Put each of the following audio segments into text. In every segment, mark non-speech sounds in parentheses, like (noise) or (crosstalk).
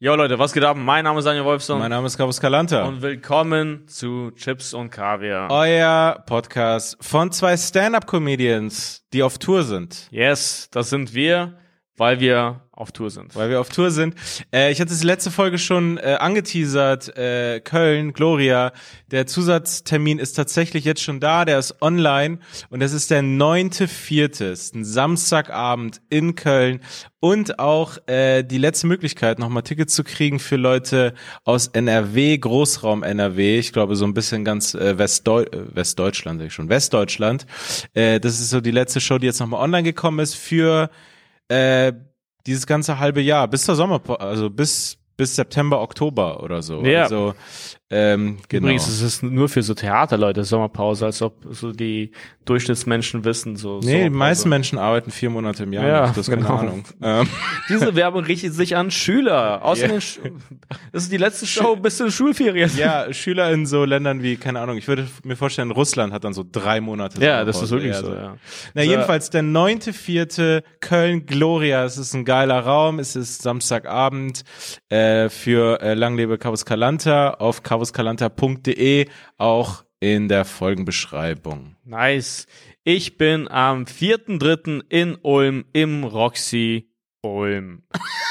Jo Leute, was geht ab? Mein Name ist Daniel Wolfson. Mein Name ist Carlos Calanta. Und willkommen zu Chips und Kaviar. Euer Podcast von zwei Stand-Up-Comedians, die auf Tour sind. Yes, das sind wir, weil wir auf Tour sind. Weil wir auf Tour sind. Äh, ich hatte es letzte Folge schon äh, angeteasert. Äh, Köln, Gloria. Der Zusatztermin ist tatsächlich jetzt schon da. Der ist online. Und es ist der neunte Vierte. Ein Samstagabend in Köln. Und auch äh, die letzte Möglichkeit, nochmal Tickets zu kriegen für Leute aus NRW, Großraum NRW. Ich glaube, so ein bisschen ganz äh, Westdeu äh, Westdeutschland, sag ich schon. Westdeutschland. Äh, das ist so die letzte Show, die jetzt nochmal online gekommen ist für äh, dieses ganze halbe Jahr bis zur Sommer, also bis bis September, Oktober oder so. Ja. Also, ähm, genau. Übrigens, es ist nur für so Theaterleute Sommerpause, als ob so die Durchschnittsmenschen wissen, so. Nee, die meisten Menschen arbeiten vier Monate im Jahr. Ja, nicht, das ist genau. keine Ahnung. Ähm, (laughs) Diese Werbung richtet sich an Schüler. Aus Ja. den Sch das ist die letzte Show bis zu Schulferien. ja, Schüler in so Ländern wie, keine Ahnung, ich würde mir vorstellen, Russland hat dann so drei Monate. Ja, das ist wirklich Ja, so, ja. Na, So, jedenfalls der neunte, vierte Köln Gloria. Es ist ein geiler Raum. Es ist Samstagabend äh, für äh, Langlebe Carvus Calanta auf carvuscalanta.de, auch in der Folgenbeschreibung. Nice. Ich bin am 4.3. in Ulm im Roxy Ulm.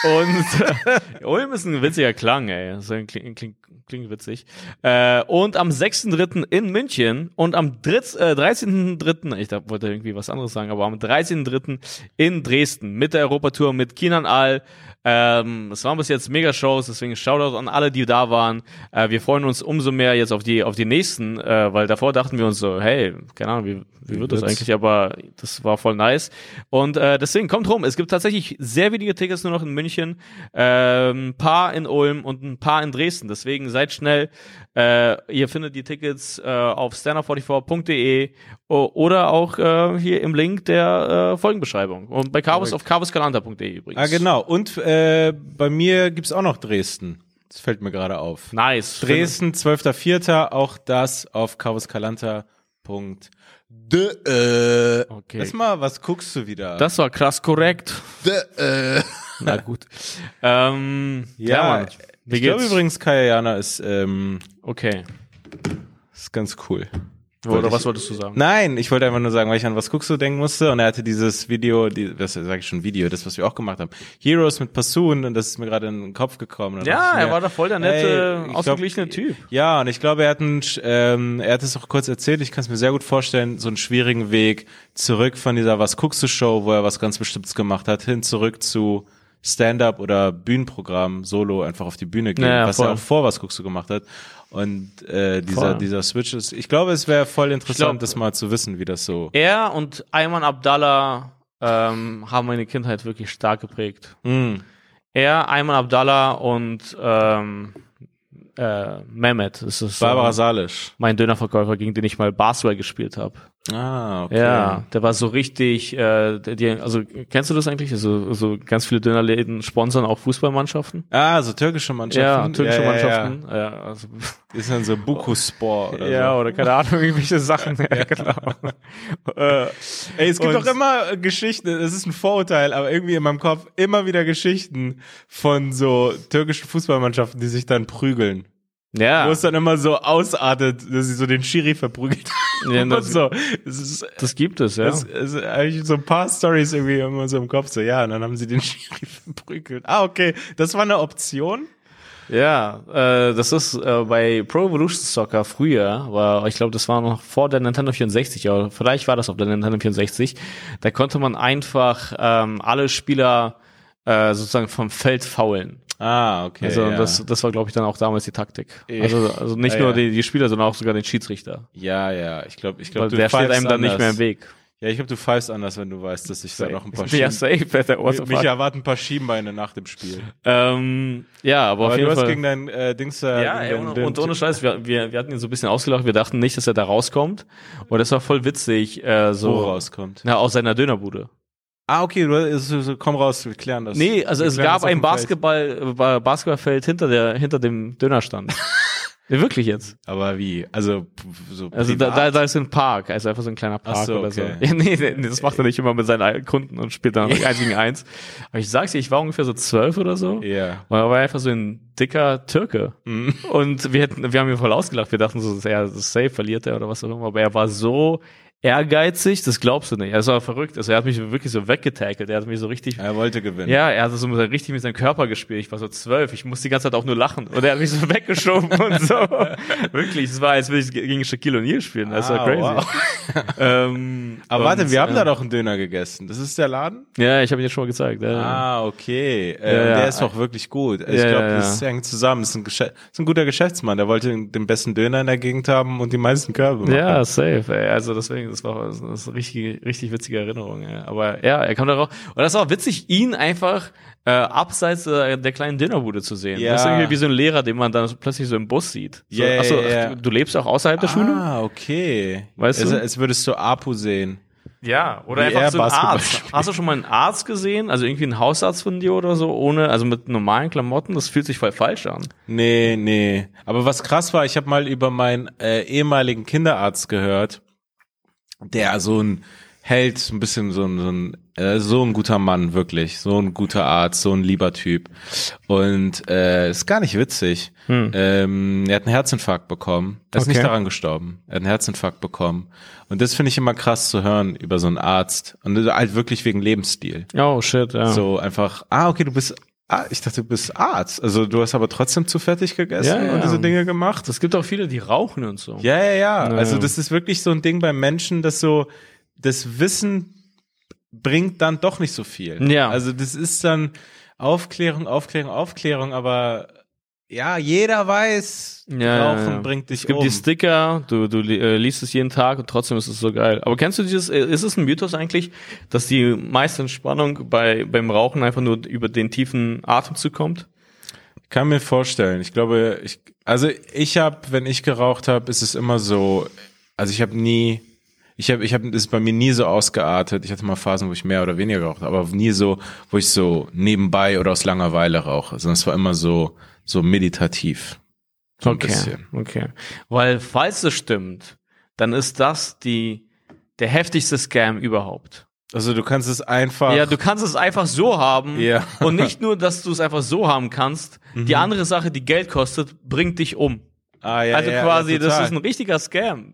Und äh, (laughs) Ulm ist ein witziger Klang, ey. Das klingt, klingt, klingt witzig. Äh, und am 6.3. in München und am äh, 13.3., ich da wollte irgendwie was anderes sagen, aber am 13.3. in Dresden mit der Europatour mit Kinan Al. Ähm, es waren bis jetzt Mega-Shows, deswegen Shoutout an alle, die da waren. Äh, wir freuen uns umso mehr jetzt auf die, auf die nächsten, äh, weil davor dachten wir uns so, hey, keine Ahnung, wie, wie wird das eigentlich, aber das war voll nice. Und äh, deswegen kommt rum, es gibt tatsächlich sehr wenige Tickets nur noch in München, ähm, ein paar in Ulm und ein paar in Dresden. Deswegen seid schnell. Äh, ihr findet die Tickets äh, auf standard44.de o- oder auch äh, hier im Link der Folgenbeschreibung. Und bei Carvus auf carvuskalanta.de übrigens. Ah, genau. Und äh, bei mir gibt's auch noch Dresden. Das fällt mir gerade auf. Nice. Dresden, 12.04. Auch das auf carvuscalanta.de. Okay. Lass mal, was guckst du wieder? Das war krass korrekt. De, äh. (laughs) Na gut. ähm, Ja, Mann. Wie ich glaube übrigens, Kayana ist, ähm, Okay. ist ganz cool. Oder ich- was wolltest du sagen? Nein, ich wollte einfach nur sagen, weil ich an was guckst du denken musste und er hatte dieses Video, die, was sage ich schon Video, das was wir auch gemacht haben, Heroes mit Passun und das ist mir gerade in den Kopf gekommen. Ja, er mir, war da voll der nette, ey, ich ausgeglichene glaub, Typ. Ja, und ich glaube, er hat einen, ähm, er hat es auch kurz erzählt. Ich kann es mir sehr gut vorstellen, so einen schwierigen Weg zurück von dieser Was guckst du Show, wo er was ganz Bestimmtes gemacht hat, hin zurück zu Stand-up oder Bühnenprogramm, Solo einfach auf die Bühne gehen, Ja, ja, was voll. er auch vor Was guckst du gemacht hat. Und äh, dieser Voll. dieser Switch ist, ich glaube, es wäre voll interessant, glaub- das mal zu wissen, wie das so. Er und Ayman Abdallah ähm, haben meine Kindheit wirklich stark geprägt. Mm. Er, Ayman Abdallah und ähm, äh, Mehmet, das ist Barbara äh, Salisch. mein Dönerverkäufer, gegen den ich mal Basketball gespielt habe. Ah, okay. Ja, der war so richtig, äh, die, also kennst du das eigentlich? Also, so ganz viele Dönerläden sponsern auch Fußballmannschaften. Ah, so türkische Mannschaften. Ja, türkische ja, ja, Mannschaften. Ja, also, Ja. Ist dann so Bukuspor (laughs) oder ja so. oder keine Ahnung, irgendwelche Sachen. (laughs) Ja, genau. äh, Ey, es gibt doch immer Geschichten, das ist ein Vorurteil, aber irgendwie in meinem Kopf immer wieder Geschichten von so türkischen Fußballmannschaften, die sich dann prügeln. Ja, Wo es dann immer so ausartet, dass sie so den Schiri verprügelt Ja, (laughs) haben. das- und so. Es ist, das gibt es, ja. das ist eigentlich so ein paar Stories irgendwie immer so im Kopf, so ja, und dann haben sie den (laughs) Schiri verprügelt. Ah, okay, das war eine Option. Ja, äh, das ist äh, bei Pro Evolution Soccer früher, war, ich glaube, das war noch vor der Nintendo 64, aber vielleicht war das auf der Nintendo 64. Da konnte man einfach ähm, alle Spieler äh, sozusagen vom Feld faulen. Ah, okay. Also ja. das, das war, glaube ich, dann auch damals die Taktik. Ja. Also, also nicht Ja, nur ja. Die, die Spieler, sondern auch sogar den Schiedsrichter. ja, ja, ich glaube, ich glaube, der steht einem dann nicht mehr im Weg. Ja, ich glaube, du pfeifst anders, wenn du weißt, dass ich da noch ein paar (laughs) ja, Schieben, safe, der mich, mich erwarten ein paar Schienbeine nach dem Spiel. ähm, ja, aber, auf Aber jeden du hast Fall. gegen dein äh, Dings da. Ja, ey, und, und ohne Scheiß, wir, wir, wir hatten ihn so ein bisschen ausgelacht, wir dachten nicht, dass er da rauskommt. Und das war voll witzig, äh, wo so rauskommt. na, aus seiner Dönerbude. Ah, okay, du so, so, komm raus, wir klären das. Nee, also Wir es gab ein dem Feld. Basketball, äh, Basketballfeld hinter der, hinter dem Dönerstand. (laughs) Ja, wirklich jetzt. Aber wie? Also, so Also da, da, da ist ein Park, also einfach so ein kleiner Park so, oder so. okay. (laughs) Ja, nee, nee, das macht er nicht immer mit seinen Kunden und spielt dann (laughs) eins gegen eins. Aber ich sag's dir, ich war ungefähr so zwölf oder so. Ja. Und er war einfach so ein dicker Türke. Mhm. Und wir hätten, wir haben ihn voll ausgelacht. Wir dachten so, er ist safe, verliert er oder was auch immer. Aber er war so ehrgeizig, das glaubst du nicht. Er war verrückt. Also er hat mich wirklich so weggetackelt. Er hat mich so richtig, Er wollte gewinnen. ja, er hat so richtig mit seinem Körper gespielt. Ich war so zwölf. Ich musste die ganze Zeit auch nur lachen. Und er hat mich so (laughs) weggeschoben und so. (laughs) Wirklich, es war, als würde ich gegen Shaquille O'Neal spielen. Das war Ah, crazy. wow. (laughs) Ähm, Aber warte, wir haben äh, da doch einen Döner gegessen. Das ist der Laden? Ja, ich habe ihn dir schon mal gezeigt. Ja. Ah, okay. Äh, Ja. Der ist doch wirklich gut. Ich Ja, glaube, das hängt zusammen. Das ist, ein Geschä- ist ein guter Geschäftsmann. Der wollte den besten Döner in der Gegend haben und die meisten Körbe machen. Ja, safe, ey. Also deswegen, das war das ist eine richtig, richtig witzige Erinnerung, ey. Aber ja, er kam darauf. Und das war auch witzig, ihn einfach äh, abseits äh, der kleinen Dinnerbude zu sehen. Ja. Das ist irgendwie wie so ein Lehrer, den man dann plötzlich so im Bus sieht. So, Ja, ja, achso, ja. ach, du lebst auch außerhalb der Schule? Ah, okay. Weißt also, du? Als würdest du Apu sehen. Ja, oder Wie einfach er so ein Arzt. Hast du schon mal einen Arzt gesehen? Also irgendwie einen Hausarzt von dir oder so, ohne, also mit normalen Klamotten? Das fühlt sich voll falsch an. Nee, nee. Aber was krass war, ich habe mal über meinen äh, ehemaligen Kinderarzt gehört, der so ein Held, so ein bisschen so ein, so ein, äh, so ein guter Mann, wirklich. So ein guter Arzt, so ein lieber Typ. Und äh, ist gar nicht witzig. Ähm, er hat einen Herzinfarkt bekommen. Er ist Okay. nicht daran gestorben. Er hat einen Herzinfarkt bekommen. Und das finde ich immer krass zu hören über so einen Arzt. Und halt wirklich wegen Lebensstil. Oh, shit, ja. So einfach, ah, okay, du bist, ah, ich dachte, du bist Arzt. Also du hast aber trotzdem zu fertig gegessen Ja, ja. und diese Dinge gemacht. Es gibt auch viele, die rauchen und so. Ja, ja, ja. Ja. Also das ist wirklich so ein Ding beim Menschen, dass so das Wissen bringt dann doch nicht so viel. Ja. Also das ist dann Aufklärung, Aufklärung, Aufklärung, aber ja, jeder weiß, Ja, Rauchen ja, ja. bringt dich Es gibt um. die Sticker, du, du äh, liest es jeden Tag und trotzdem ist es so geil. Aber kennst du dieses, äh, ist es ein Mythos eigentlich, dass die meiste Entspannung bei, beim Rauchen einfach nur über den tiefen Atemzug kommt? Ich kann mir vorstellen. Ich glaube, ich, also ich habe, wenn ich geraucht habe, ist es immer so, also ich habe nie, ich habe, ich habe, das ist bei mir nie so ausgeartet. Ich hatte mal Phasen, wo ich mehr oder weniger geraucht habe, aber nie so, wo ich so nebenbei oder aus Langeweile rauche, sondern es war immer so, so meditativ. So ein okay, bisschen. okay. Weil falls es stimmt, dann ist das die, der heftigste Scam überhaupt. Also du kannst es einfach. Ja, du kannst es einfach so haben. Ja. (laughs) Und nicht nur, dass du es einfach so haben kannst. Die andere Sache, die Geld kostet, bringt dich um. ah, ja, also ja, quasi, ja, das ist ein richtiger Scam.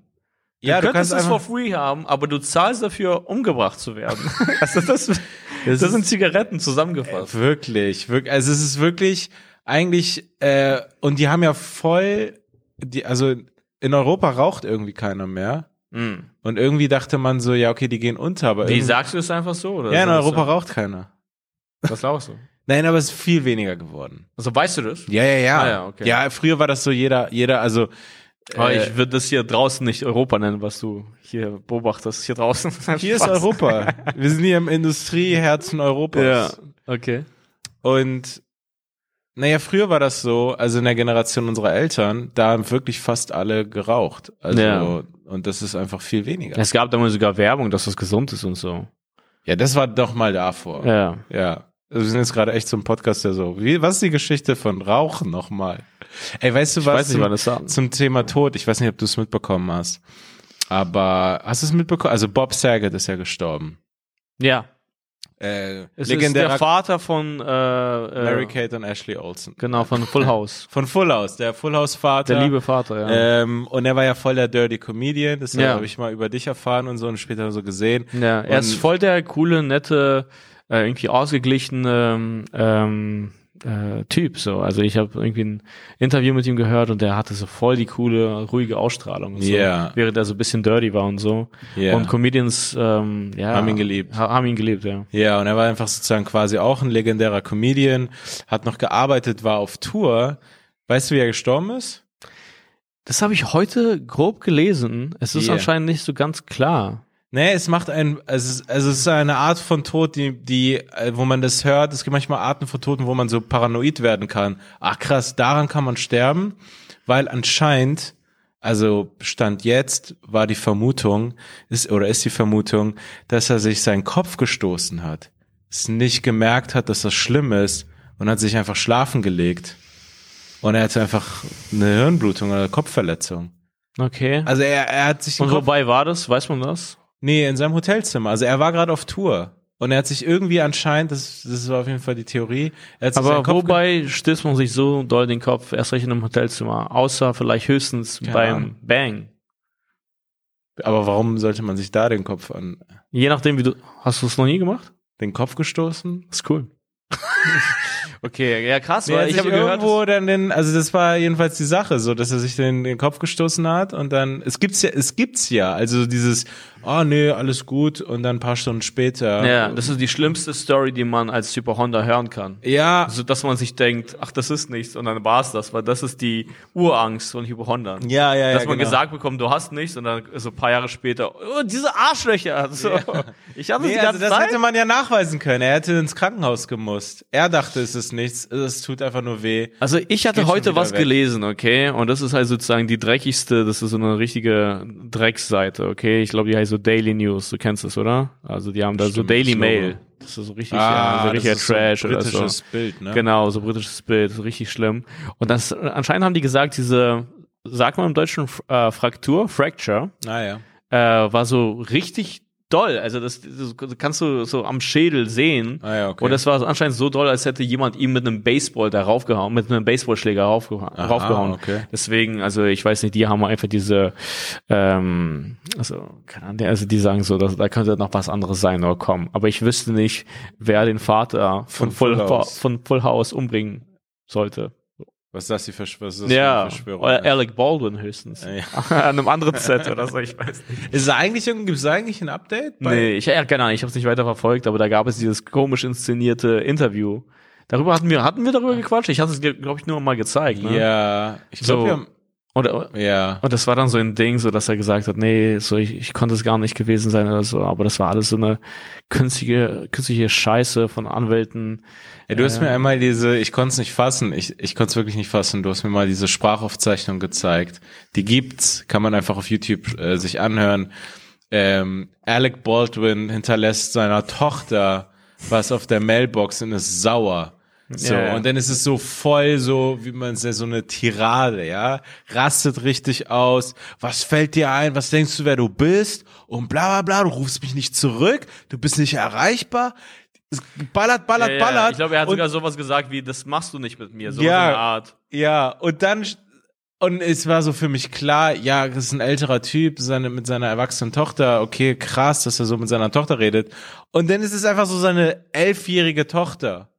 ja, du du kannst könntest es for free haben, aber du zahlst dafür, umgebracht zu werden. (laughs) also das, das, ist- sind Zigaretten zusammengefasst. Wirklich, wirklich. Also es ist wirklich eigentlich, äh, und die haben ja voll, die, also in Europa raucht irgendwie keiner mehr. Mhm. Und irgendwie dachte man so, ja, okay, die gehen unter, aber Wie sagst du es einfach so? Oder ja, in so, Europa raucht keiner. Was glaubst du? (laughs) Nein, aber es ist viel weniger geworden. Also weißt du das? Ja, ja, ja. Ah, ja, okay. Ja, früher war das so jeder, jeder, also Aber äh, ich würde das hier draußen nicht Europa nennen, was du hier beobachtest. Hier draußen. (laughs) hier ist. Europa. Wir sind hier im Industrieherzen Europas. Ja, okay. Und naja, früher war das so, also in der Generation unserer Eltern, da haben wirklich fast alle geraucht. Also, Ja. und das ist einfach viel weniger. Es gab damals sogar Werbung, dass das gesund ist und so. Ja, das war doch mal davor. Ja. Ja. Also wir sind jetzt gerade echt ein Podcast, der so, wie, was ist die Geschichte von Rauchen nochmal? Ey, weißt du Ich was weiß nicht, zum, wann das war. zum Thema Tod? Ich weiß nicht, ob du es mitbekommen hast. Aber hast du es mitbekommen? Also Bob Saget ist ja gestorben. Ja. Äh, Es ist der Vater von, äh, äh, Mary Kate und Ashley Olsen. genau, von Full House. (laughs) Von Full House, der Full House Vater. Der liebe Vater, ja. Ähm, und er war ja voll der Dirty Comedian. Das Ja. habe ich mal über dich erfahren und so und später so gesehen. Ja, er ist Und- voll der coole, nette, äh, irgendwie ausgeglichene ähm, äh, Typ. So, also ich habe irgendwie ein Interview mit ihm gehört und der hatte so voll die coole, ruhige Ausstrahlung. Und so, Ja. Während er so ein bisschen dirty war und so. Ja. Und Comedians, ähm, ja, Haben ihn geliebt. ha- Haben ihn geliebt, ja. Ja, und er war einfach sozusagen quasi auch ein legendärer Comedian, hat noch gearbeitet, war auf Tour. Weißt du, wie er gestorben ist? Das habe ich heute grob gelesen. Es ist Yeah. anscheinend nicht so ganz klar. Nee, es macht ein, es ist, also es ist eine Art von Tod, die, die, äh, wo man das hört. Es gibt manchmal Arten von Toten, wo man so paranoid werden kann. Ach krass, daran kann man sterben, weil anscheinend, also Stand jetzt war die Vermutung, ist, oder ist die Vermutung, dass er sich seinen Kopf gestoßen hat, es nicht gemerkt hat, dass das schlimm ist und hat sich einfach schlafen gelegt. Und er hatte einfach eine Hirnblutung oder Kopfverletzung. Okay. Also er, er hat sich Und wobei war das? Weiß man das? Nee, in seinem Hotelzimmer. Also er war gerade auf Tour. Und er hat sich irgendwie anscheinend, das, das war auf jeden Fall die Theorie, er hat sich Aber wobei stößt man sich so doll den Kopf, erst recht in einem Hotelzimmer, außer vielleicht höchstens Keine beim Ahnung. Bang. Aber warum sollte man sich da den Kopf an Je nachdem, wie du. Hast du es noch nie gemacht? den Kopf gestoßen? Ist cool. (laughs) okay, ja krass, Nee, weil ich habe gehört, irgendwo dann den, also das war jedenfalls die Sache, so dass er sich den, den Kopf gestoßen hat und dann es gibt's ja, es gibt's ja, also dieses, oh nee, alles gut und dann ein paar Stunden später. ja, das ist die schlimmste Story, die man als Super Honda hören kann. Ja, Also, dass man sich denkt, ach, das ist nichts und dann war's das, weil das ist die Urangst von Hypo Honda. ja, ja, ja. Dass man genau. gesagt bekommt, du hast nichts und dann so ein paar Jahre später, oh, diese Arschlöcher. So. Ich habe Nee, die also ganze das Zeit. hätte man ja nachweisen können. Er hätte ins Krankenhaus gemusst. Er dachte, es ist nichts, es tut einfach nur weh. Also ich hatte heute was weg. gelesen, okay? Und das ist halt sozusagen die dreckigste, das ist so eine richtige Drecksseite, okay? Ich glaube, die heißt so Daily News, du kennst es, oder? Also die haben da so Stimmt, Daily das Logo. Mail. Das ist so richtig, ja, so richtiger Ah, das ist so Trash oder so. britisches Bild, ne? Genau, so britisches Bild, so richtig schlimm. Und das anscheinend haben die gesagt, diese, sagt man im Deutschen äh, Fraktur, Fracture, Naja. äh, war so richtig doll. Also das, das kannst du so am Schädel sehen. Ah ja, okay. Und das war anscheinend so doll, als hätte jemand ihm mit einem Baseball da raufgehauen, mit einem Baseballschläger raufgehauen. Aha, raufgehauen. okay. Deswegen, also ich weiß nicht, die haben einfach diese, ähm, also keine Ahnung, also die sagen so, dass, da könnte noch was anderes sein oder kommen. Aber ich wüsste nicht, wer den Vater von, Von Full Full, House. von Full House umbringen sollte. Was ist das, die Verschw was ist das für Ja, eine Verschwörung? oder Alec Baldwin höchstens. Ja. (laughs) An einem anderen Set oder so, ich weiß nicht. Ist eigentlich, gibt es eigentlich ein Update? Bei- Nee, ich ja, keine Ahnung, ich habe es nicht weiter verfolgt, aber da gab es dieses komisch inszenierte Interview. Darüber hatten wir, hatten wir darüber gequatscht? Ich hatte es, glaube ich, nur mal gezeigt. Ne? Ja, ich So. glaube, wir haben, Oder, ja. und das war dann so ein Ding, so dass er gesagt hat, nee, so ich, ich konnte es gar nicht gewesen sein oder so, aber das war alles so eine künstliche, künstliche Scheiße von Anwälten. Ja, du hast Äh, mir einmal diese, ich konnte es nicht fassen, ich, ich konnte es wirklich nicht fassen, du hast mir mal diese Sprachaufzeichnung gezeigt. Die gibt's, kann man einfach auf YouTube äh, sich anhören. Ähm, Alec Baldwin hinterlässt seiner Tochter was auf der Mailbox und ist sauer. So, Ja, ja. und dann ist es so voll so, wie man es ja so eine Tirade, ja, rastet richtig aus. Was fällt dir ein? Was denkst du, wer du bist? Und bla bla bla, du rufst mich nicht zurück, du bist nicht erreichbar. Ballert, ballert, ja, ballert. Ich glaube, er hat und, sogar sowas gesagt wie, das machst du nicht mit mir, so Ja. eine Art. Ja, und dann und es war so für mich klar, ja, das ist ein älterer Typ, seine, mit seiner erwachsenen Tochter, okay, krass, dass er so mit seiner Tochter redet. Und dann ist es einfach so seine elfjährige Tochter.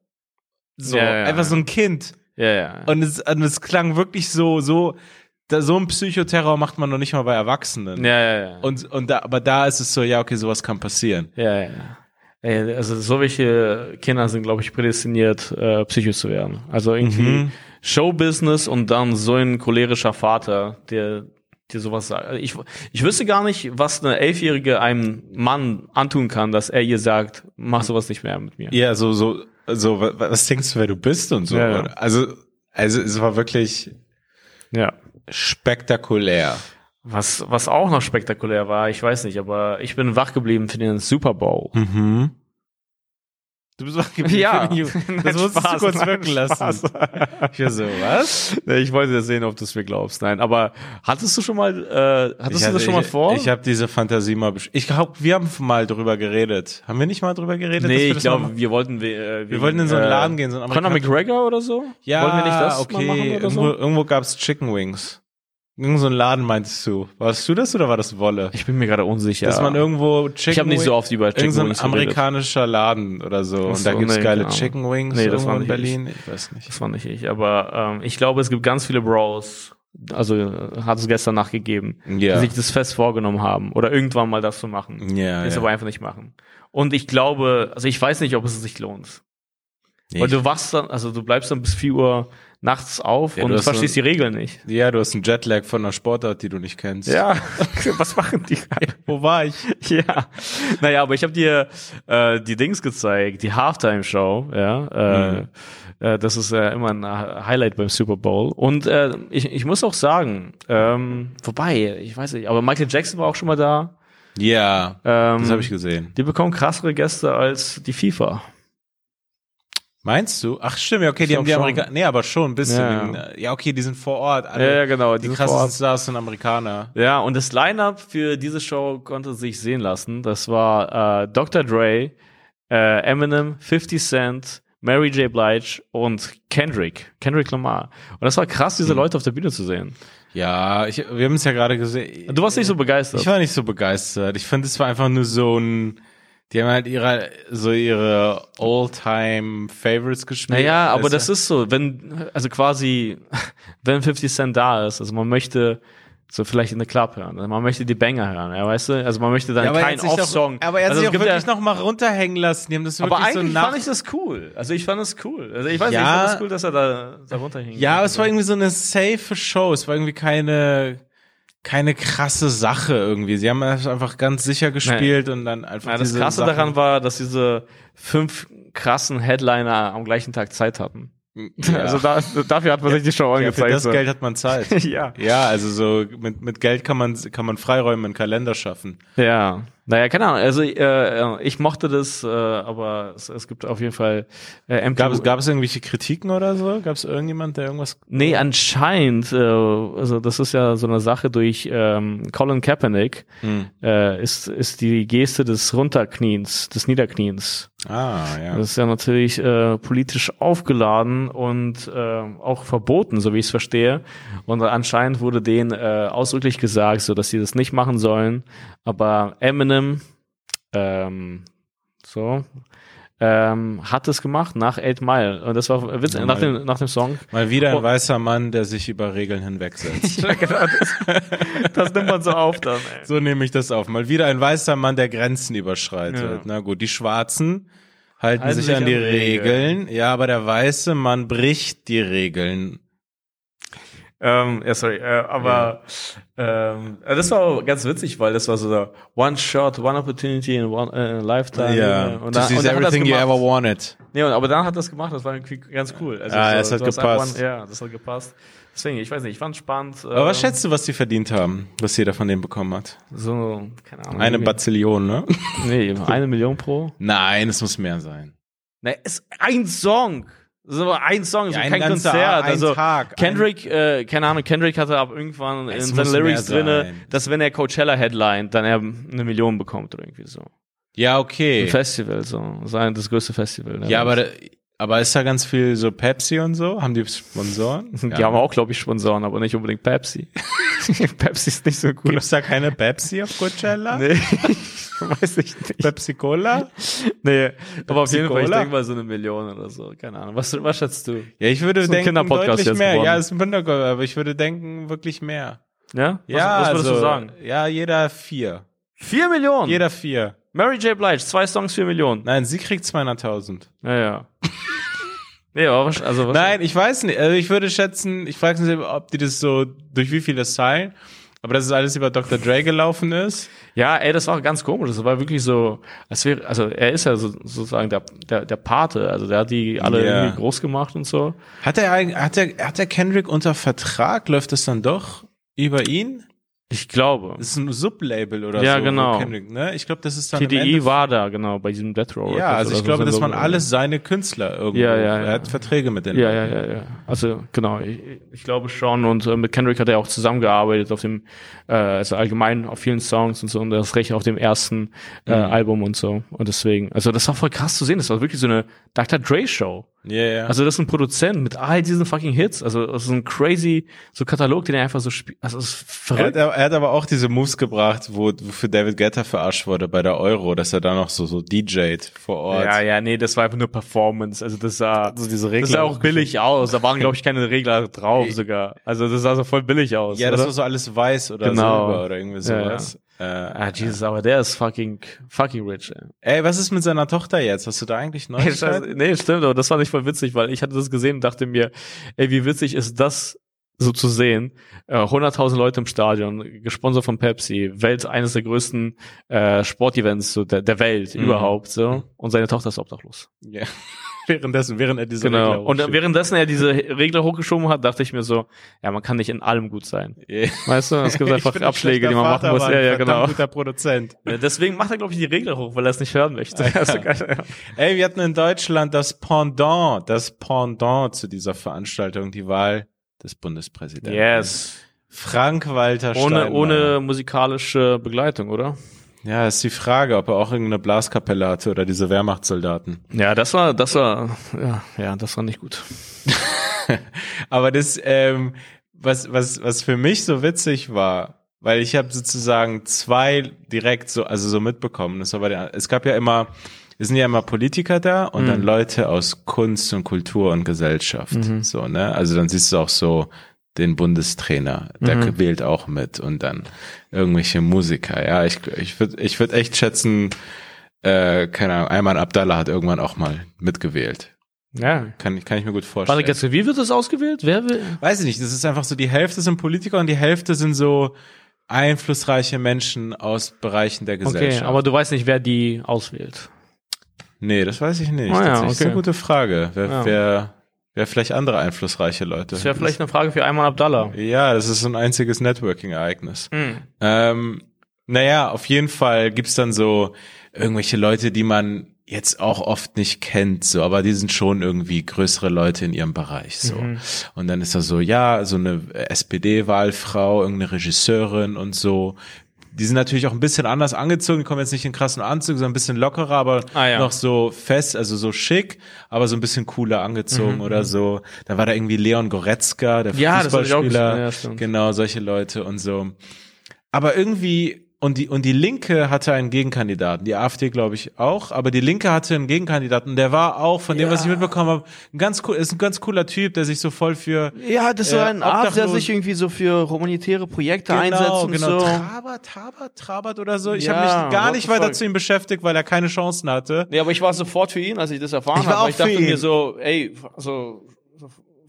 So, Ja, ja, einfach ja. so ein Kind. Ja, ja. Und es, und es klang wirklich so, so, da, so ein Psychoterror macht man noch nicht mal bei Erwachsenen. ja, ja, ja. Und, und da, aber da ist es so, ja, okay, sowas kann passieren. Ja, ja. Ey, Also so welche Kinder sind, glaube ich, prädestiniert, äh, Psycho zu werden. Also irgendwie Mhm. Showbusiness und dann so ein cholerischer Vater, der dir sowas sagt. Also Ich, ich wüsste gar nicht, was eine Elfjährige einem Mann antun kann, dass er ihr sagt, mach sowas nicht mehr mit mir. Ja, so, so, so, wa- was denkst du, wer du bist und so. Ja? Also, also, es war wirklich Ja. spektakulär. Was, was auch noch spektakulär war, ich weiß nicht, aber ich bin wach geblieben für den Super Bowl. Mhm. Du bist wach geblieben. Ja. (laughs) Das musst du kurz wirken lassen. Ich war so, was? Ich wollte sehen, ob du es mir glaubst. Nein, aber hattest du schon mal, äh, hattest ich du das schon mal ich, vor? Ich habe diese Fantasie mal, besch- ich glaube, wir haben mal drüber geredet. Haben wir nicht mal drüber geredet? nee, wir ich glaube, wir wollten, äh, wir wollten in so einen äh, Laden gehen, so einen Conor McGregor oder so? Ja, Wollten wir nicht das okay. mal machen oder irgendwo, so? irgendwo gab's Chicken Wings. Irgend so ein Laden meintest du. Warst du das oder war das Wolle? Ich bin mir gerade unsicher. Dass man irgendwo Chicken ich habe nicht so oft über Chicken Irgend so ein Wings amerikanischer Laden oder so. Und da so, gibt's nee, geile Ahnung. Chicken Wings Nee, das war in Berlin. Ich weiß nicht. Das war nicht ich, aber ähm, ich glaube, es gibt ganz viele Bros, also äh, hat es gestern nachgegeben, Ja. die sich das fest vorgenommen haben oder irgendwann mal das zu machen, Ja, die es ja. aber einfach nicht machen. Und ich glaube, also ich weiß nicht, ob es sich lohnt. Nee, Weil ich- du wachst dann, also du bleibst dann bis 4 Uhr nachts auf Ja, und verstehst so- die Regeln nicht. Ja, du hast einen Jetlag von einer Sportart, die du nicht kennst. Ja, (laughs) was machen die? (laughs) Wo war ich? Ja, naja, aber ich habe dir äh, die Dings gezeigt, die Halftime-Show, ja. Äh, Mhm. äh, das ist ja immer ein Highlight beim Super Bowl. Und äh, ich, ich muss auch sagen, ähm, wobei, ich weiß nicht, aber Michael Jackson war auch schon mal da. Ja, Ähm, das habe ich gesehen. Die bekommen krassere Gäste als die FIFA. Meinst du? Ach stimmt, ja, okay, die Ich haben die Amerikaner. Nee, aber schon ein bisschen. Ja. äh, Ja, okay, die sind vor Ort. Alle, Ja, ja, genau, die Die krassesten. Stars sind Amerikaner. Ja, und das Line-Up für diese Show konnte sich sehen lassen. Das war äh, Dr. Dre, äh, Eminem, 50 Cent, Mary J. Blige und Kendrick, Kendrick Lamar. Und das war krass, Hm. diese Leute auf der Bühne zu sehen. Ja, ich, wir haben es ja gerade gesehen. Du warst nicht so begeistert. Ich war nicht so begeistert. Ich finde, es war einfach nur so ein. Die haben halt ihre, so ihre All-Time Favorites gespielt. Naja, aber das ist so, wenn, also quasi, (laughs) wenn 50 Cent da ist, also man möchte so vielleicht in der Club hören, also man möchte die Banger hören, ja, weißt du, also man möchte dann Ja, keinen Off-Song. Aber er hat also sich auch wirklich ja, noch mal runterhängen lassen. Die haben das wirklich aber so eigentlich nach. fand ich das cool. Also ich fand das cool. Also ich weiß Ja. nicht, ich fand das cool, dass er da, da runterhing. ja, aber es war irgendwie so eine safe Show. Es war irgendwie keine keine krasse Sache irgendwie. Sie haben das einfach ganz sicher gespielt und dann einfach Ja, das Krasse Sachen. daran war, dass diese fünf krassen Headliner am gleichen Tag Zeit hatten. Ja. Also da, dafür hat man sich die Show ja, für angezeigt. das so. Geld hat man Zeit. (laughs) ja. ja, also so mit mit Geld kann man kann man Freiräume einen Kalender schaffen. Ja, naja, keine Ahnung. Also äh, ich mochte das, äh, aber es, es gibt auf jeden Fall äh, MTV. Gab es gab es irgendwelche Kritiken oder so? Gab es irgendjemand, der irgendwas Nee, anscheinend, äh, also das ist ja so eine Sache durch ähm, Colin Kaepernick, Hm. äh, ist, ist die Geste des Runterkniens, des Niederkniens. Ah, ja. Das ist ja natürlich äh, politisch aufgeladen und äh, auch verboten, so wie ich es verstehe. Und anscheinend wurde denen äh, ausdrücklich gesagt, so dass sie das nicht machen sollen. Aber Eminem, ähm, so, ähm, hat es gemacht nach Eight Mile. Und das war witzig, Ja, nach, dem, nach dem Song. Mal wieder ein Oh. weißer Mann, der sich über Regeln hinwegsetzt. (laughs) ja, genau, das, das nimmt man so auf dann. Ey. so nehme ich das auf. Mal wieder ein weißer Mann, der Grenzen überschreitet. Ja. Na gut, die Schwarzen halten, Halten sich, sich an die an Regeln. Regeln. Ja, aber der weiße Mann bricht die Regeln. Ähm, ja, sorry, äh, aber ähm, äh, das war ganz witzig, weil das war so der One Shot, One Opportunity in one äh, Lifetime. Ja, und this dann, is und dann hat das everything you gemacht. ever wanted. Nee, und, aber dann hat das gemacht, das war irgendwie ganz cool. Also Ah, es hat du hast gepasst. One, ja, das hat gepasst. Deswegen, ich weiß nicht, ich fand spannend. Aber was ähm, schätzt du, was die verdient haben, was jeder von denen bekommen hat? So, keine Ahnung. Eine Bazillion, ne? Nee, eine Million pro. (laughs) Nein, es muss mehr sein. Ne, ist ein Song. So ein Song, so Ja, ein kein Konzert. ein also Tag, Kendrick, äh, keine Ahnung, Kendrick hatte ab irgendwann in seinen Lyrics drinne, dass wenn er Coachella headlined, dann er eine Million bekommt oder irgendwie so. Ja, okay. Ein Festival, so. Sein das größte Festival. Ne? Ja, aber, aber ist da ganz viel so Pepsi und so? Haben die Sponsoren? Die haben auch, glaube ich, Sponsoren, aber nicht unbedingt Pepsi. (laughs) Pepsi ist nicht so cool. Gibt's da keine Pepsi auf Coachella? Nee, (laughs) weiß ich nicht. Pepsi Cola? Nee, aber auf jeden Fall, ich Cola? denke mal so eine Million oder so. Keine Ahnung. Was, was schätzt du? Ja, ich würde So ein denken Kinderpodcast deutlich mehr. geworden. Ja, ist ein Kinderpodcast, aber ich würde denken wirklich mehr. Ja? Was, ja, was würdest also, du sagen? Ja, jeder vier. Vier Millionen? Jeder vier. Mary J. Blige, zwei Songs, vier Millionen. Nein, sie kriegt 200.000. Ja, ja. (laughs) nee, aber was, also was, Nein, ich weiß nicht. Also ich würde schätzen, ich frage mich, ob die das so, durch wie viel das zahlen. Aber dass es alles über Dr. Dre gelaufen ist. Ja, ey, das war ganz komisch. Das war wirklich so, als wäre, also er ist ja so, sozusagen der, der, der Pate. Also der hat die alle Ja. irgendwie groß gemacht und so. Hat er, eigentlich- hat er, hat er Kendrick unter Vertrag? Läuft das dann doch über ihn? Ich glaube. Das ist ein Sublabel oder Ja, so. wo genau. Kendrick, ne? Ich glaube, das ist dann TDI Ende- war da, genau, bei diesem Death Row. Ja, also ich so glaube, sind das so- waren alles seine Künstler irgendwo. Ja, ja, ja. Er hat Verträge mit denen. Ja, ja, ja, ja. Also genau, ich, ich glaube schon. Und äh, mit Kendrick hat er auch zusammengearbeitet auf dem, äh, also allgemein auf vielen Songs und so und das recht auf dem ersten äh, Mhm. Album und so. Und deswegen, also das war voll krass zu sehen. Das war wirklich so eine Dr. Dre Show. Ja, ja. Also das ist ein Produzent mit all diesen fucking Hits. Also das ist ein crazy so Katalog, den er einfach so spielt. Also das ist er, verrückt. hat, er hat aber auch diese Moves gebracht, wo wofür David Guetta verarscht wurde bei der Euro, dass er da noch so, so DJt vor Ort. Ja, ja, nee, das war einfach nur Performance. Also das sah, Also diese Regler das sah auch billig aus. Da waren, glaube ich, keine Regler drauf sogar. Also das sah so voll billig aus. Ja, das oder? war so alles weiß oder Genau. silber oder irgendwie Ja, sowas. Äh, Ah, Jesus, aber der ist fucking, fucking rich, ey. ey, was ist mit seiner Tochter jetzt? Hast du da eigentlich (laughs) scheiße. nee, stimmt, aber das fand ich voll witzig, weil ich hatte das gesehen und dachte mir, ey, wie witzig ist das, so zu sehen. Äh, 100.000 Leute im Stadion, gesponsert von Pepsi, Welt, eines der größten äh, Sportevents so der, der Welt Mhm. überhaupt, so. Und seine Tochter ist obdachlos. Ja. Währenddessen, während er diese Genau. Regler Und währenddessen er diese Regler hochgeschoben hat, dachte ich mir so, ja, man kann nicht in allem gut sein. Yeah. Weißt du, es gibt (laughs) einfach Abschläge, die man machen Vater, muss. aber Ja, ja, genau. guter Produzent. Ja, Deswegen macht er, glaube ich, die Regler hoch, weil er es nicht hören möchte. Also, (laughs) ja. Ey, wir hatten in Deutschland das Pendant, das Pendant zu dieser Veranstaltung, die Wahl des Bundespräsidenten. Yes. Frank-Walter Ohne, Steinmeier. ohne musikalische Begleitung, oder? Ja, ist die Frage, ob er auch irgendeine Blaskapelle hatte oder diese Wehrmachtssoldaten. Ja, das war, das war, ja, ja, das war nicht gut. (laughs) Aber das, ähm, was, was, was für mich so witzig war, weil ich habe sozusagen zwei direkt so, also so mitbekommen. Das war der, es gab ja immer, es sind ja immer Politiker da und dann Leute aus Kunst und Kultur und Gesellschaft. So, ne? Also dann siehst du auch so den Bundestrainer, der wählt auch mit und dann irgendwelche Musiker. Ja, ich, ich würde ich würd echt schätzen, äh, keine Ahnung, Ayman Abdallah hat irgendwann auch mal mitgewählt. Ja. Kann, ich- kann ich mir gut vorstellen. Warte, jetzt, wie wird das ausgewählt? Wer will? Weiß ich nicht, das ist einfach so, die Hälfte sind Politiker und die Hälfte sind so einflussreiche Menschen aus Bereichen der Okay, Gesellschaft. aber du weißt nicht, wer die auswählt. nee, das weiß ich nicht. Ah ja. Das ist eine okay. gute Frage. Wer, Ja. wer, wer vielleicht andere einflussreiche Leute? Das wäre vielleicht eine Frage für Ayman Abdallah. ja, das ist so ein einziges Networking-Ereignis. Hm. Ähm, naja, auf jeden Fall gibt's dann so irgendwelche Leute, die man jetzt auch oft nicht kennt, so, aber die sind schon irgendwie größere Leute in ihrem Bereich, so. Und dann ist da so, ja, so eine SPD-Wahlfrau, irgendeine Regisseurin und so. Die sind natürlich auch ein bisschen anders angezogen, die kommen jetzt nicht in krassen Anzug, sondern ein bisschen lockerer, aber Ah, ja. noch so fest, also so schick, aber so ein bisschen cooler angezogen Mhm, oder so. Da war da irgendwie Leon Goretzka, der Ja, Fußballspieler. ja, genau, solche Leute und so. Aber irgendwie, und die, und die Linke hatte einen Gegenkandidaten, die AfD glaube ich auch, aber die Linke hatte einen Gegenkandidaten, der war auch, von dem, was ich mitbekommen habe, ein ganz cool, ist ein ganz cooler Typ, der sich so voll für Ja, das ist so Äh, ein Arzt, der sich irgendwie so für humanitäre Projekte einsetzt und genau. so. Trabert, Trabert, Trabert oder so. Ich Ja, habe mich gar nicht weiter fuck? zu ihm beschäftigt, weil er keine Chancen hatte. Nee, aber ich war sofort für ihn, als ich das erfahren Ich war habe. Ich dachte für ihn. mir so, ey, also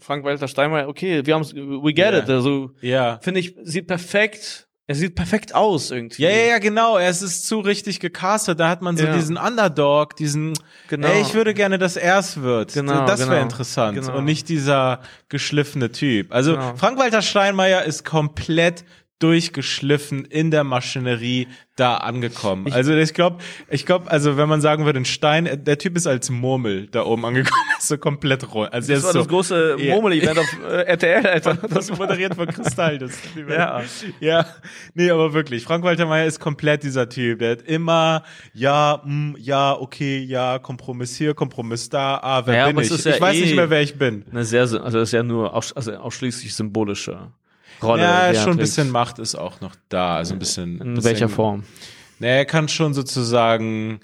Frank-Walter Steinmeier, okay, wir haben we get Ja. it. Also Ja. finde ich, sieht perfekt, er sieht perfekt aus irgendwie. Ja, ja, ja, genau. Es ist zu richtig gecastet. Da hat man so Ja. diesen Underdog, diesen, Genau. ey, ich würde gerne, dass er es wird. Genau, das wäre genau. interessant. Genau. Und nicht dieser geschliffene Typ. Also Genau. Frank-Walter Steinmeier ist komplett durchgeschliffen in der Maschinerie da angekommen. also ich glaube, ich glaube, also wenn man sagen würde, ein Stein, der Typ ist als Murmel da oben angekommen, ist (laughs) so komplett rund. Also Das ist war so, das große. Murmel-Event auf äh, RTL, Alter. (laughs) das ist moderiert von Kristall. Das (laughs) Ja. ja, nee, aber wirklich. Frank-Walter Meyer ist komplett dieser Typ. Der hat immer, ja, mm, ja, okay, ja, Kompromiss hier, Kompromiss da, ah, wer Ja, bin ich? ja ich weiß eh- nicht mehr, wer ich bin. Eine sehr, also das ist ja nur aus, also ausschließlich symbolische Rolle. Ja, schon ein bisschen Macht ist auch noch da. Also ein bisschen. In bisschen, welcher Form? Nee, er kann schon sozusagen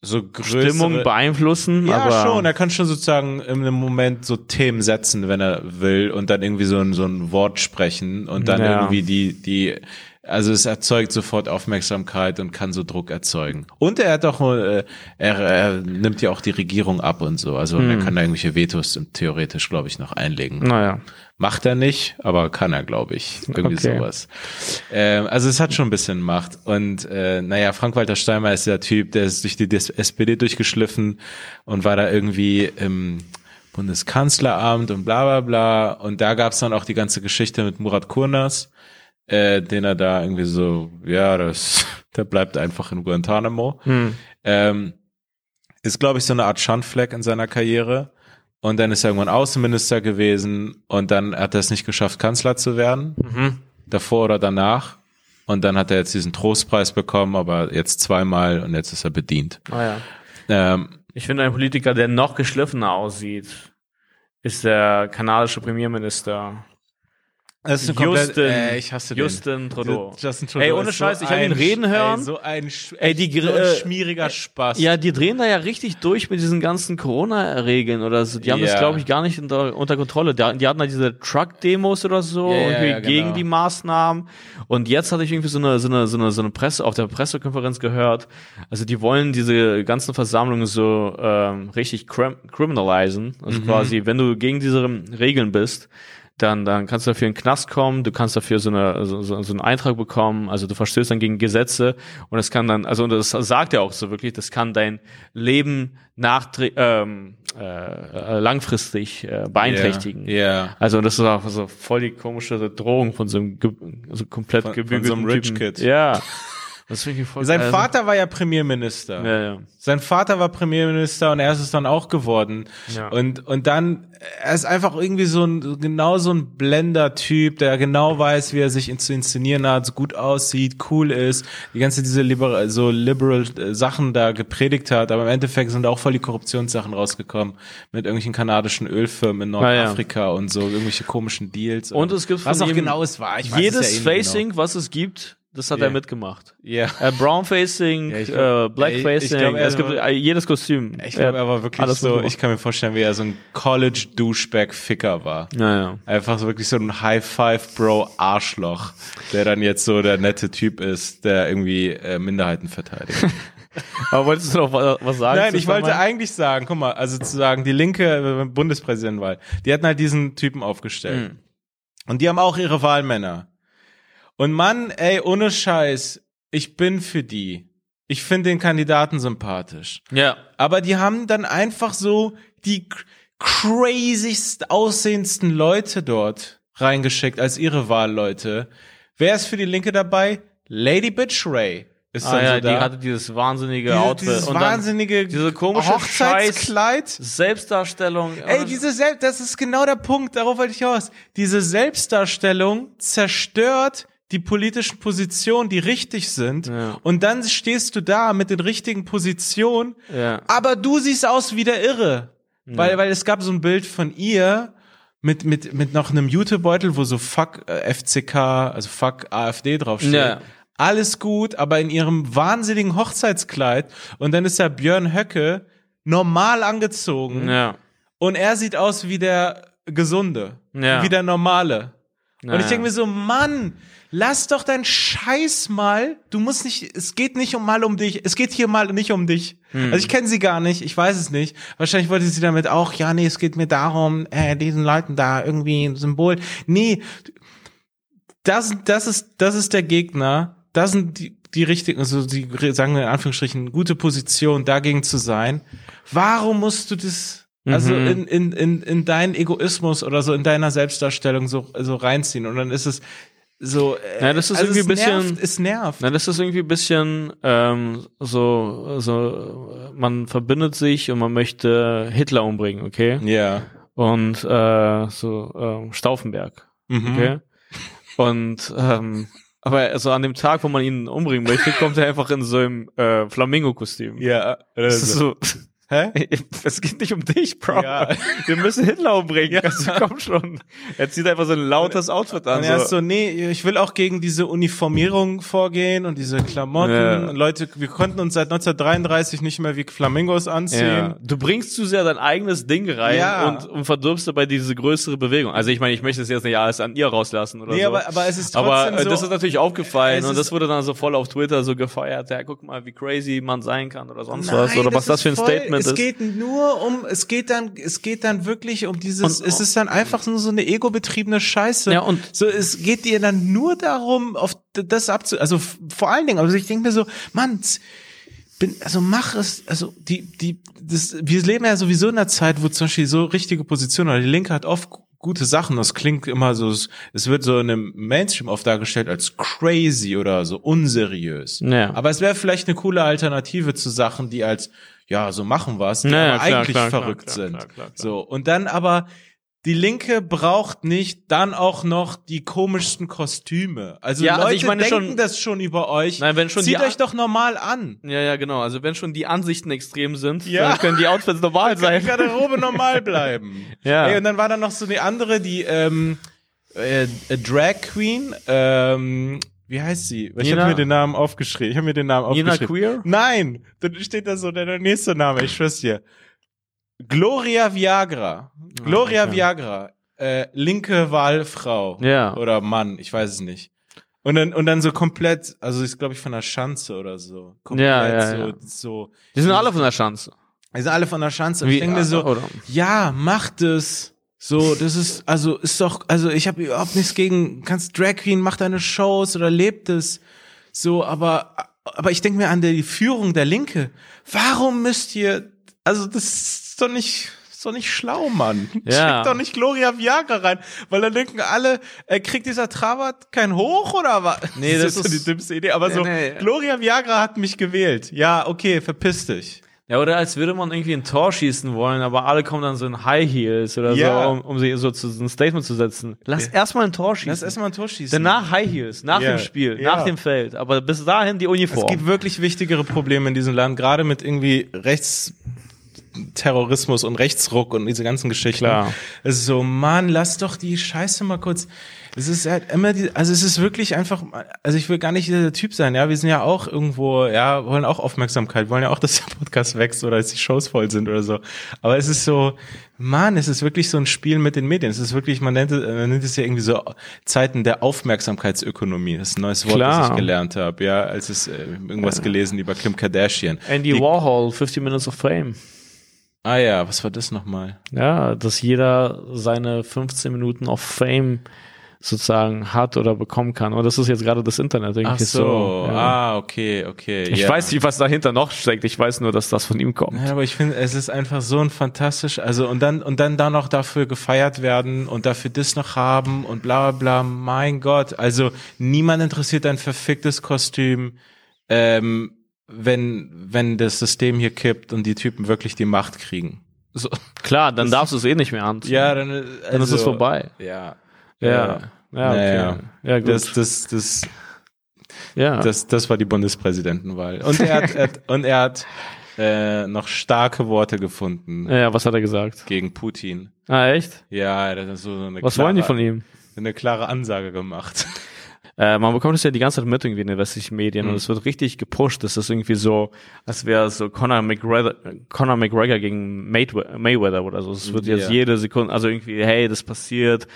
so größere, Stimmung beeinflussen, Ja, aber schon. Er kann schon sozusagen in einem Moment so Themen setzen, wenn er will, und dann irgendwie so ein, so ein Wort sprechen und dann Ja. irgendwie die, die, also es erzeugt sofort Aufmerksamkeit und kann so Druck erzeugen. Und er hat auch, äh, er, er nimmt ja auch die Regierung ab und so. Also Hm. er kann da irgendwelche Vetos theoretisch, glaube ich, noch einlegen. naja. Macht er nicht, aber kann er, glaube ich. Irgendwie Okay. sowas. Ähm, also es hat schon ein bisschen Macht. Und äh, naja, Frank-Walter Steinmeier ist der Typ, der ist durch die SPD durchgeschliffen und war da irgendwie im Bundeskanzleramt und bla bla bla. Und da gab's dann auch die ganze Geschichte mit Murat Kurnas, äh, den er da irgendwie so, ja, das, (laughs) der bleibt einfach in Guantanamo. Hm. Ähm, ist, glaube ich, so eine Art Schandfleck in seiner Karriere. Und dann ist er irgendwann Außenminister gewesen und dann hat er es nicht geschafft, Kanzler zu werden. Mhm. Davor oder danach. Und dann hat er jetzt diesen Trostpreis bekommen, aber jetzt zweimal und jetzt ist er bedient. Naja. Ähm, Ich finde, ein Politiker, der noch geschliffener aussieht, ist der kanadische Premierminister das ist Justin, äh, ich hasse Justin den. Trudeau. Justin Trudeau Ey, ohne Scheiß, so ich habe ihn reden hören. Ey, so ein, Sch- Ey, die so ein äh, schmieriger Spaß. Ja, die drehen da ja richtig durch mit diesen ganzen Corona-Regeln oder so. Die haben das, Ja. glaube ich, gar nicht unter, unter Kontrolle. Die, die hatten da diese Truck-Demos oder so, ja, irgendwie ja, genau. gegen die Maßnahmen. Und jetzt hatte ich irgendwie so eine, so eine, so eine, so eine Presse, auf der Pressekonferenz gehört. Also die wollen diese ganzen Versammlungen so ähm, richtig crim criminalisen. Mhm. Also quasi, wenn du gegen diese Regeln bist, dann, dann kannst du dafür in den Knast kommen, du kannst dafür so, eine, so, so, so einen Eintrag bekommen, also du verstößt dann gegen Gesetze und das kann dann, also und das sagt er auch so wirklich, das kann dein Leben nachtre ähm, äh, langfristig äh, beeinträchtigen. Ja. Yeah. Also das ist auch so voll die komische Drohung von so einem ge so komplett Von- von gebügelten so einem Rich Typen. Kid. Ja. (laughs) Das finde ich voll Sein also- Vater war ja Premierminister. Ja, ja. Sein Vater war Premierminister und er ist es dann auch geworden. Ja. Und, und dann, er ist einfach irgendwie so ein, genau so ein Blender-Typ, der genau weiß, wie er sich zu inszenieren hat, so gut aussieht, cool ist, die ganze diese liberal, so liberal äh, Sachen da gepredigt hat, aber im Endeffekt sind auch voll die Korruptionssachen rausgekommen mit irgendwelchen kanadischen Ölfirmen in Ah, ja. Nordafrika und so, irgendwelche komischen Deals. Und es gibt was auch genau es war. Ich weiß Jedes es ja eh nicht Facing, was es gibt, das hat Ja. er mitgemacht. Ja. Äh, Brown Facing, Ja, äh, Black ich- er es gibt war- äh, jedes Kostüm. Ich glaube, er war wirklich so, ich kann mir vorstellen, wie er so ein College-Douchebag-Ficker war. Naja. Einfach so wirklich so ein High-Five-Bro-Arschloch, der dann jetzt so der nette Typ ist, der irgendwie äh, Minderheiten verteidigt. (laughs) Aber wolltest du noch was, sagen? Nein, ich wollte Steinmeier? eigentlich sagen, guck mal, also zu sagen, die linke äh, Bundespräsidentenwahl, die hatten halt diesen Typen aufgestellt. Hm. Und die haben auch ihre Wahlmänner. Und Mann, ey, ohne Scheiß, ich bin für die. Ich finde den Kandidaten sympathisch. Ja. Aber die haben dann einfach so die cr- crazyst aussehendsten Leute dort reingeschickt als ihre Wahlleute. Wer ist für die Linke dabei? Lady Bitch Ray ist Ah, dann ja, so die da. hatte dieses wahnsinnige Diese- Outfit. dieses und dann wahnsinnige diese komische Hochzeitskleid. Selbstdarstellung. Ey, diese Selbst, das ist genau der Punkt, darauf wollte ich aus. Diese Selbstdarstellung zerstört die politischen Positionen, die richtig sind. Ja. Und dann stehst du da mit den richtigen Positionen, Ja. aber du siehst aus wie der Irre. Weil, weil es gab so ein Bild von ihr mit, mit, mit noch einem Jutebeutel, wo so Fuck äh, FCK, also Fuck AfD draufsteht. Ja. Alles gut, aber in ihrem wahnsinnigen Hochzeitskleid. Und dann ist ja Björn Höcke normal angezogen. Ja. Und er sieht aus wie der Gesunde. Ja. Wie der Normale. Ja, und ich denke mir so, Mann, lass doch deinen Scheiß mal. Du musst nicht, es geht nicht um mal um dich. Es geht hier mal nicht um dich. Hm. Also ich kenne sie gar nicht, ich weiß es nicht. Wahrscheinlich wollte sie damit auch, ja, nee, es geht mir darum, äh, diesen Leuten da irgendwie ein Symbol. Nee, das, das ist, das ist der Gegner. Das sind die, die richtigen, also die, sagen wir in Anführungsstrichen, gute Position, dagegen zu sein. Warum musst du das, also Mhm. in, in, in, in deinen Egoismus oder so, in deiner Selbstdarstellung so, so reinziehen? Und dann ist es so, äh, Ja, das ist also irgendwie es ein bisschen- nervt, es nervt. Na, das ist irgendwie ein bisschen ähm, so, so, man verbindet sich und man möchte Hitler umbringen, okay? Ja. Und äh, so ähm, Stauffenberg, Mhm. okay? Und ähm, aber so an dem Tag, wo man ihn umbringen möchte, kommt er einfach in so einem äh, Flamingo-Kostüm. Ja. Das ist so, Hä? (laughs) es geht nicht um dich, Bro. Ja. (laughs) Wir müssen Hitler umbringen. Ja. Also komm schon. Er zieht einfach so ein lautes Outfit an. Und er ist So. so, nee, ich will auch gegen diese Uniformierung vorgehen und diese Klamotten. Ja. Leute, wir konnten uns seit 1933 nicht mehr wie Flamingos anziehen. Ja. Du bringst zu sehr dein eigenes Ding rein und, und verdirbst dabei diese größere Bewegung. Also ich meine, ich möchte es jetzt nicht alles an ihr rauslassen oder Nee, so. aber, aber es ist trotzdem aber äh, so. das ist natürlich aufgefallen und das wurde dann so voll auf Twitter so gefeiert. Ja, guck mal, wie crazy man sein kann oder sonst Nein, was oder was das ist für ein Statement es ist. geht nur um, es geht dann, es geht dann wirklich um dieses, Und- es ist dann einfach nur so eine ego-betriebene Scheiße. Ja, und- so, es geht dir dann nur darum, auf das abzu, also vor allen Dingen, also ich denke mir so, Mann, bin, also mach es, also die, die, das, wir leben ja sowieso in einer Zeit, wo zum Beispiel so richtige Positionen, oder die Linke hat oft gu- gute Sachen, das klingt immer so, es es wird so in einem Mainstream oft dargestellt als crazy oder so unseriös. Ja. Aber es wäre vielleicht eine coole Alternative zu Sachen, die als, ja, so machen was, die Ja, ja, aber klar, eigentlich klar, verrückt klar, sind. So. Und dann aber, die Linke braucht nicht dann auch noch die komischsten Kostüme. Also Ja, also Leute ich meine denken schon- das schon über euch. Nein, wenn schon Zieht die euch doch normal an. Ja, ja, genau. Also wenn schon die Ansichten extrem sind, Ja. dann können die Outfits normal (laughs) Die sein. Garderobe normal (laughs) bleiben. Ja. Ey, und dann war da noch so eine andere, die ähm, äh, äh, Drag Queen, ähm, wie heißt sie? Ich Nina- habe mir den Namen aufgeschrieben. Ich habe mir den Namen Nina aufgeschrieben. Queer? Nein, dann steht da so der, nächste Name, ich schwör's dir. Gloria Viagra. Gloria Ah, okay. Viagra. Äh, linke Wahlfrau. Ja. Oder Mann, ich weiß es nicht. Und dann, und dann so komplett, also ist glaube ich von der Schanze oder so. Komplett Ja, ja, so, ja. so. Die sind alle von der Chance. Die sind alle von der Schanze. Wie- ich denke mir so, oder- ja, macht es. So, das ist, also ist doch, also ich habe überhaupt nichts gegen, kannst Drag Queen, mach deine Shows oder lebt es. So, aber, aber ich denke mir an die Führung der Linke. Warum müsst ihr, also das ist doch nicht, ist doch nicht schlau, Mann. Ja. Schickt doch nicht Gloria Viagra rein, weil dann denken alle, äh, kriegt dieser Trabat kein Hoch oder was? (laughs) Nee, das so ist- die dümmste Idee. Aber so, Nee, nee. Gloria Viagra hat mich gewählt. Ja, okay, verpiss dich. Ja, oder als würde man irgendwie ein Tor schießen wollen, aber alle kommen dann so in High Heels oder Ja. so, um, um sie so zu so ein Statement zu setzen. Lass erstmal ein Tor schießen. Lass erstmal ein Tor schießen. Danach High Heels, nach Ja. dem Spiel, Ja. nach dem Feld. Aber bis dahin die Es Uniform. gibt wirklich wichtigere Probleme in diesem Land, gerade mit irgendwie Rechtsterrorismus und Rechtsruck und diese ganzen Geschichten. Klar. Es ist so, Mann, lass doch die Scheiße mal kurz. Es ist halt immer die, also es ist wirklich einfach, also ich will gar nicht dieser Typ sein, ja. Wir sind ja auch irgendwo, ja, wollen auch Aufmerksamkeit, wollen ja auch, (laughs) dass der Podcast wächst oder dass die Shows voll sind oder so. Aber es ist so, Mann, es ist wirklich so ein Spiel mit den Medien. Es ist wirklich, man nennt, es- man nennt es ja irgendwie so Zeiten der Aufmerksamkeitsökonomie. Das ist ein neues Wort, das Klar. ich gelernt habe, ja, als es äh, irgendwas gelesen über Kim Kardashian. Andy Die- Warhol, 50 Minutes of Fame. Ah ja, was war das nochmal? Ja, dass jeder seine 15 Minuten of Fame sozusagen hat oder bekommen kann. Und das ist jetzt gerade das Internet. Ach irgendwie so, ja. ah, okay, okay. Ich ja. weiß nicht, was dahinter noch steckt. Ich weiß nur, dass das von ihm kommt. Ja, aber ich finde, es ist einfach so ein fantastisch, also und dann und dann da noch dafür gefeiert werden und dafür das noch haben und bla bla bla. Mein Gott, also niemand interessiert ein verficktes Kostüm, ähm, wenn wenn das System hier kippt und die Typen wirklich die Macht kriegen. So, Klar, dann darfst du es eh nicht mehr anziehen. ja, dann, also, dann ist es vorbei. Ja, Ja. Ja, okay. Naja. Ja, gut. das das das ja. Das, das war die Bundespräsidentenwahl. Und er hat, er und er hat äh, noch starke Worte gefunden ja, was hat er gesagt? gegen Putin. Ah, echt? Ja, er hat so eine Was klare, wollen die von ihm? eine klare Ansage gemacht. (laughs) Äh, man bekommt es ja die ganze Zeit mit irgendwie in den westlichen Medien Mhm. und es wird richtig gepusht. Das ist irgendwie so, als wäre so Conor McGregor, Conor McGregor gegen Maywe- Mayweather oder so. Es wird jetzt jede Sekunde, also irgendwie, hey, das passiert,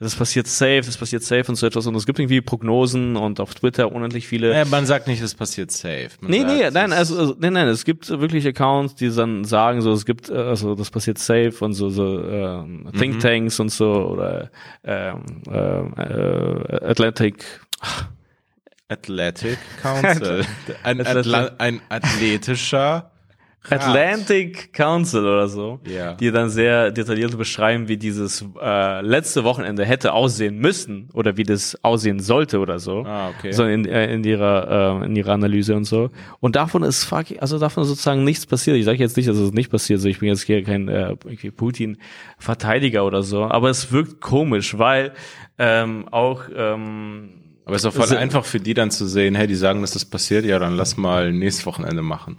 das passiert safe, das passiert safe und so etwas. Und es gibt irgendwie Prognosen und auf Twitter unendlich viele. Ja, man sagt nicht, es passiert safe. Man Nee, sagt, nee, nein, also, also nein, nein, es gibt wirklich Accounts, die dann sagen, so es gibt, äh, also das passiert safe und so, so ähm, Mhm. Thinktanks und so oder ähm, ähm, äh, Atlantic, Athletic Council. (laughs) ein, Athletic- Atla ein athletischer. Atlantic Council oder so, Ja. die dann sehr detailliert beschreiben, wie dieses äh, letzte Wochenende hätte aussehen müssen oder wie das aussehen sollte oder so. Ah, okay. So in, äh, in ihrer äh, in ihrer Analyse und so. Und davon ist fuck, also davon ist sozusagen nichts passiert. Ich sage jetzt nicht, dass es nicht passiert. So, ich bin jetzt hier kein äh, irgendwie Putin-Verteidiger oder so, aber es wirkt komisch, weil ähm, auch ähm, Aber es ist doch voll einfach für die dann zu sehen, hey, die sagen, dass das passiert, ja, dann lass mal nächstes Wochenende machen.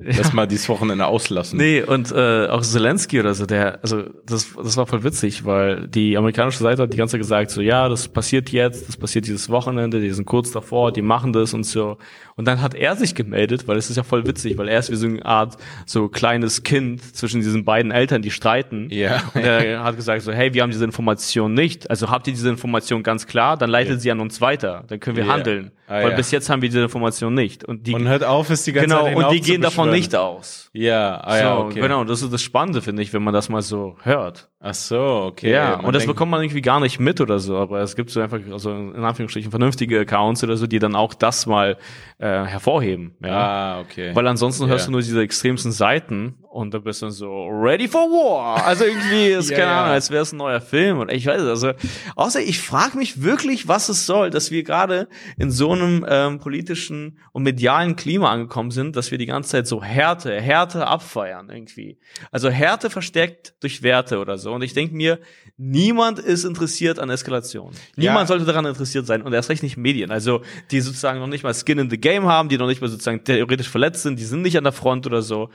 Lass mal dieses Wochenende auslassen. Nee, und äh, auch Zelensky oder so, der, also das, das war voll witzig, weil die amerikanische Seite hat die ganze Zeit gesagt, so ja, das passiert jetzt, das passiert dieses Wochenende, die sind kurz davor, die machen das und so. Und dann hat er sich gemeldet, weil es ist ja voll witzig, weil er ist wie so eine Art so kleines Kind zwischen diesen beiden Eltern, die streiten. Ja. Und er hat gesagt so, hey, wir haben diese Information nicht. Also habt ihr diese Information ganz klar, dann leitet Ja. sie an uns weiter, dann können wir Ja. handeln. Ah, weil ja. bis jetzt haben wir diese Information nicht. Und die Und hört auf, es die ganze genau, Zeit und die gehen davon nicht aus. Ja, ah So, ja, okay. Genau, das ist das Spannende, finde ich, wenn man das mal so hört. Ach so, okay. ja, Man und das bekommt man irgendwie gar nicht mit oder so, aber es gibt so einfach, also in Anführungsstrichen, vernünftige Accounts oder so, die dann auch das mal äh, hervorheben. Ja. Ah, okay. Weil ansonsten Ja. hörst du nur diese extremsten Seiten und da bist du dann so ready for war. Also irgendwie (laughs) ist Ja, keine. Ahnung, als wäre es ein neuer Film und ich weiß es. Also außer ich frage mich wirklich, was es soll, dass wir gerade in so einem ähm, politischen und medialen Klima angekommen sind, dass wir die ganze Zeit so Härte, Härte abfeiern irgendwie. Also Härte verstärkt durch Werte oder so. Und ich denke mir, niemand ist interessiert an Eskalation. Niemand Ja. sollte daran interessiert sein und erst recht nicht Medien. Also die sozusagen noch nicht mal Skin in the Game haben, die noch nicht mal sozusagen theoretisch verletzt sind, die sind nicht an der Front oder so.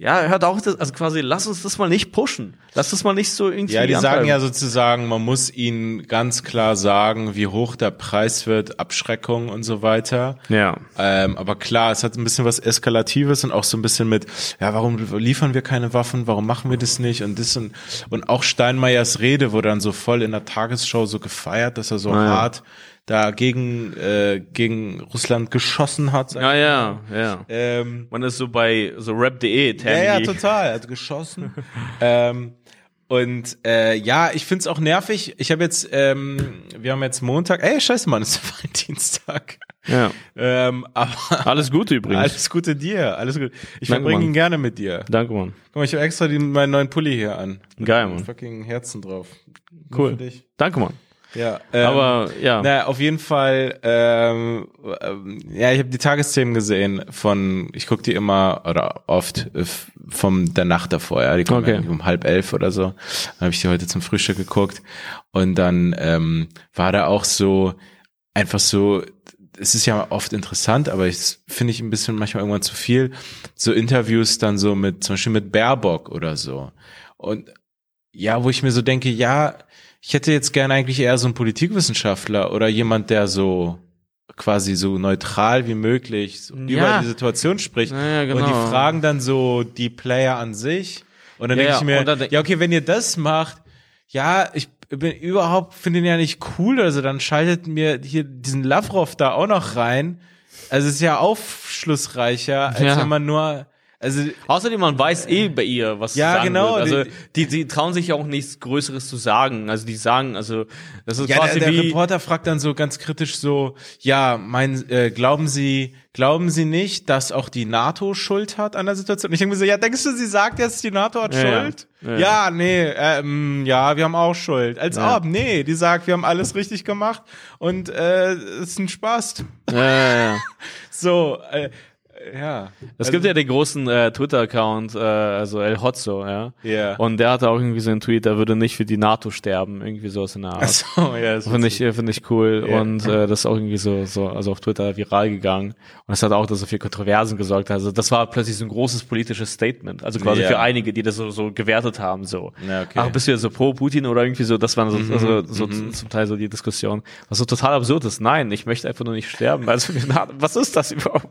Ja, hört auch das, also quasi, lass uns das mal nicht pushen. Lass das mal nicht so irgendwie. Ja, die sagen antreiben. ja sozusagen, man muss ihnen ganz klar sagen, wie hoch der Preis wird, Abschreckung und so weiter. Ja. Ähm, aber klar, es hat ein bisschen was Eskalatives und auch so ein bisschen mit, ja, warum liefern wir keine Waffen, warum machen wir das nicht und das und, und auch Steinmeiers Rede wurde dann so voll in der Tagesschau so gefeiert, dass er so Ah, ja. Hart dagegen äh, gegen Russland geschossen hat. Ja, ja, ja. Ähm, Man ist so bei so rap.de, ja, ja, total. Hat geschossen. (laughs) ähm, Und äh, ja, ich find's auch nervig. Ich habe jetzt, ähm, wir haben jetzt Montag. Ey, scheiße, Mann, es ist (laughs) Valentinstag. Ja. Ähm, aber (laughs) Alles Gute übrigens. alles Gute dir, alles gut. Ich Danke, verbringe Mann. ihn gerne mit dir. Danke, Mann. Guck mal, ich habe extra den, meinen neuen Pulli hier an. Geil, Mit Mann. Fucking Herzen drauf. Nur Cool. Für dich. Danke, Mann. Ja. Ähm, Aber ja. Naja, auf jeden Fall, ähm, ähm, ja, ich habe die Tagesthemen gesehen von, ich gucke die immer oder oft äh, vom der Nacht davor, ja, die kommen Okay. um halb elf oder so. Dann habe ich die heute zum Frühstück geguckt und dann ähm, war da auch so einfach so, es ist ja oft interessant, aber ich finde ich ein bisschen manchmal irgendwann zu viel, so Interviews dann so mit, zum Beispiel mit Baerbock oder so. Und ja, wo ich mir so denke, ja, ich hätte jetzt gerne eigentlich eher so einen Politikwissenschaftler oder jemand, der so quasi so neutral wie möglich so über Ja. die Situation spricht. Ja, ja, Und genau. die fragen dann so die Player an sich. Und dann Ja, denke ja, ich mir, dann ja, okay, wenn ihr das macht, ja, ich bin überhaupt, finde ihn ja nicht cool, also dann schaltet mir hier diesen Lavrov da auch noch rein. Also es ist ja aufschlussreicher, als Ja. wenn man nur, also Außerdem, man weiß eh bei ihr, was sie Ja, sagen genau, Wird. Also, die- die, die trauen sich ja auch nichts Größeres zu sagen. Also, die sagen, also, das ist Ja, quasi der, der wie, Reporter fragt dann so ganz kritisch so, ja, mein, äh, glauben Sie, glauben Sie nicht, dass auch die NATO Schuld hat an der Situation? Und ich denke mir so, ja, denkst du, sie sagt jetzt, die NATO hat Ja. Schuld? Ja, Ja, nee, ähm, ja, wir haben auch Schuld. Als ob, nee, die sagt, wir haben alles richtig gemacht und äh, es ist ein Spaß. ja, ja, ja. (laughs) So, äh, ja. Es gibt ja den großen äh, Twitter-Account, äh, also El Hotzo, ja. Ja. Und der hatte auch irgendwie so einen Tweet, er würde nicht für die NATO sterben, irgendwie so in der Art. Achso, ja, das Finde ich, finde ich cool. Ja. Und äh, das ist auch irgendwie so, so, also auf Twitter viral gegangen. Und das hat auch so für Kontroversen gesorgt. Also das war plötzlich so ein großes politisches Statement. Also quasi Ja. für einige, die das so, so gewertet haben. So. Ja, okay. Ach, bist du ja so pro Putin oder irgendwie so, das waren so, Mhm, also, so zum Teil so die Diskussion. Was so total absurd ist. Nein, ich möchte einfach nur nicht sterben. Also, (laughs) was ist das überhaupt?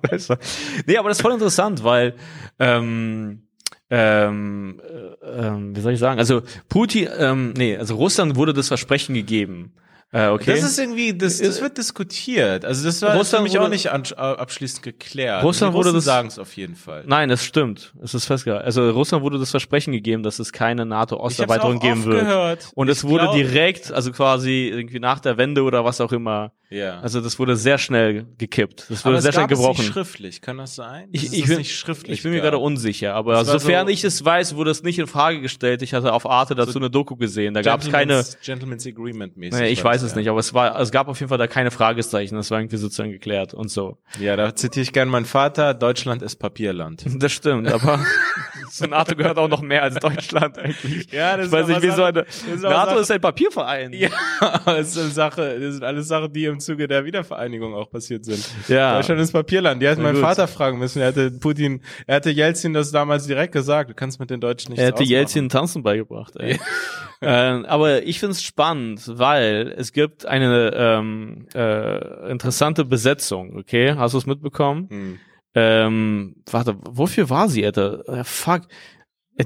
Nee, aber das ist voll interessant, weil ähm, ähm, äh, ähm, wie soll ich sagen? Also Putin, ähm, nee, also Russland wurde das Versprechen gegeben. Äh, okay. Das ist irgendwie, das, das wird diskutiert. Also das war Russland für mich auch wurde- nicht an, abschließend geklärt. Russland wurde das- sagen es auf jeden Fall. Nein, das stimmt. Es ist festgehalten. Also Russland wurde das Versprechen gegeben, dass es keine NATO-Osterweiterung auch geben wird. gehört. Und es Ich wurde glaub- direkt, also quasi irgendwie nach der Wende oder was auch immer. Ja. Also das wurde sehr schnell gekippt. Das wurde aber sehr schnell gab es gebrochen. nicht schriftlich, kann das sein? Ich, Dass ich, es bin, nicht schriftlich ich bin mir gerade unsicher, aber Das sofern so- ich es weiß, wurde es nicht in Frage gestellt. Ich hatte auf Arte dazu eine Doku gesehen. Da gab es keine, Gentleman's- Agreement mäßig. Nee, ich weiß das, es ja. nicht, aber es war, es gab auf jeden Fall da keine Fragezeichen. Das war irgendwie sozusagen geklärt und so. Ja, da zitiere ich gern meinen Vater, Deutschland ist Papierland. (laughs) Das stimmt, aber (laughs) zur NATO gehört auch noch mehr als Deutschland eigentlich. Ja, das ich weiß ist nicht, wie so eine, das ist NATO ist ein Papierverein. Ja, (laughs) das ist eine Sache, das sind alles Sachen, die im Zuge der Wiedervereinigung auch passiert sind. Ja. Deutschland ist Papierland. Die Na meinen. Vater fragen müssen. Er hätte Putin, er hätte Jelzin das damals direkt gesagt. Du kannst mit den Deutschen nichts Er hätte. Jelzin Tanzen beigebracht. Ey. (laughs) ähm, aber ich find's spannend, weil es gibt eine ähm, äh, interessante Besetzung. Okay, hast du es mitbekommen? Hm. Ähm, warte, wofür war sie, Alter? Fuck.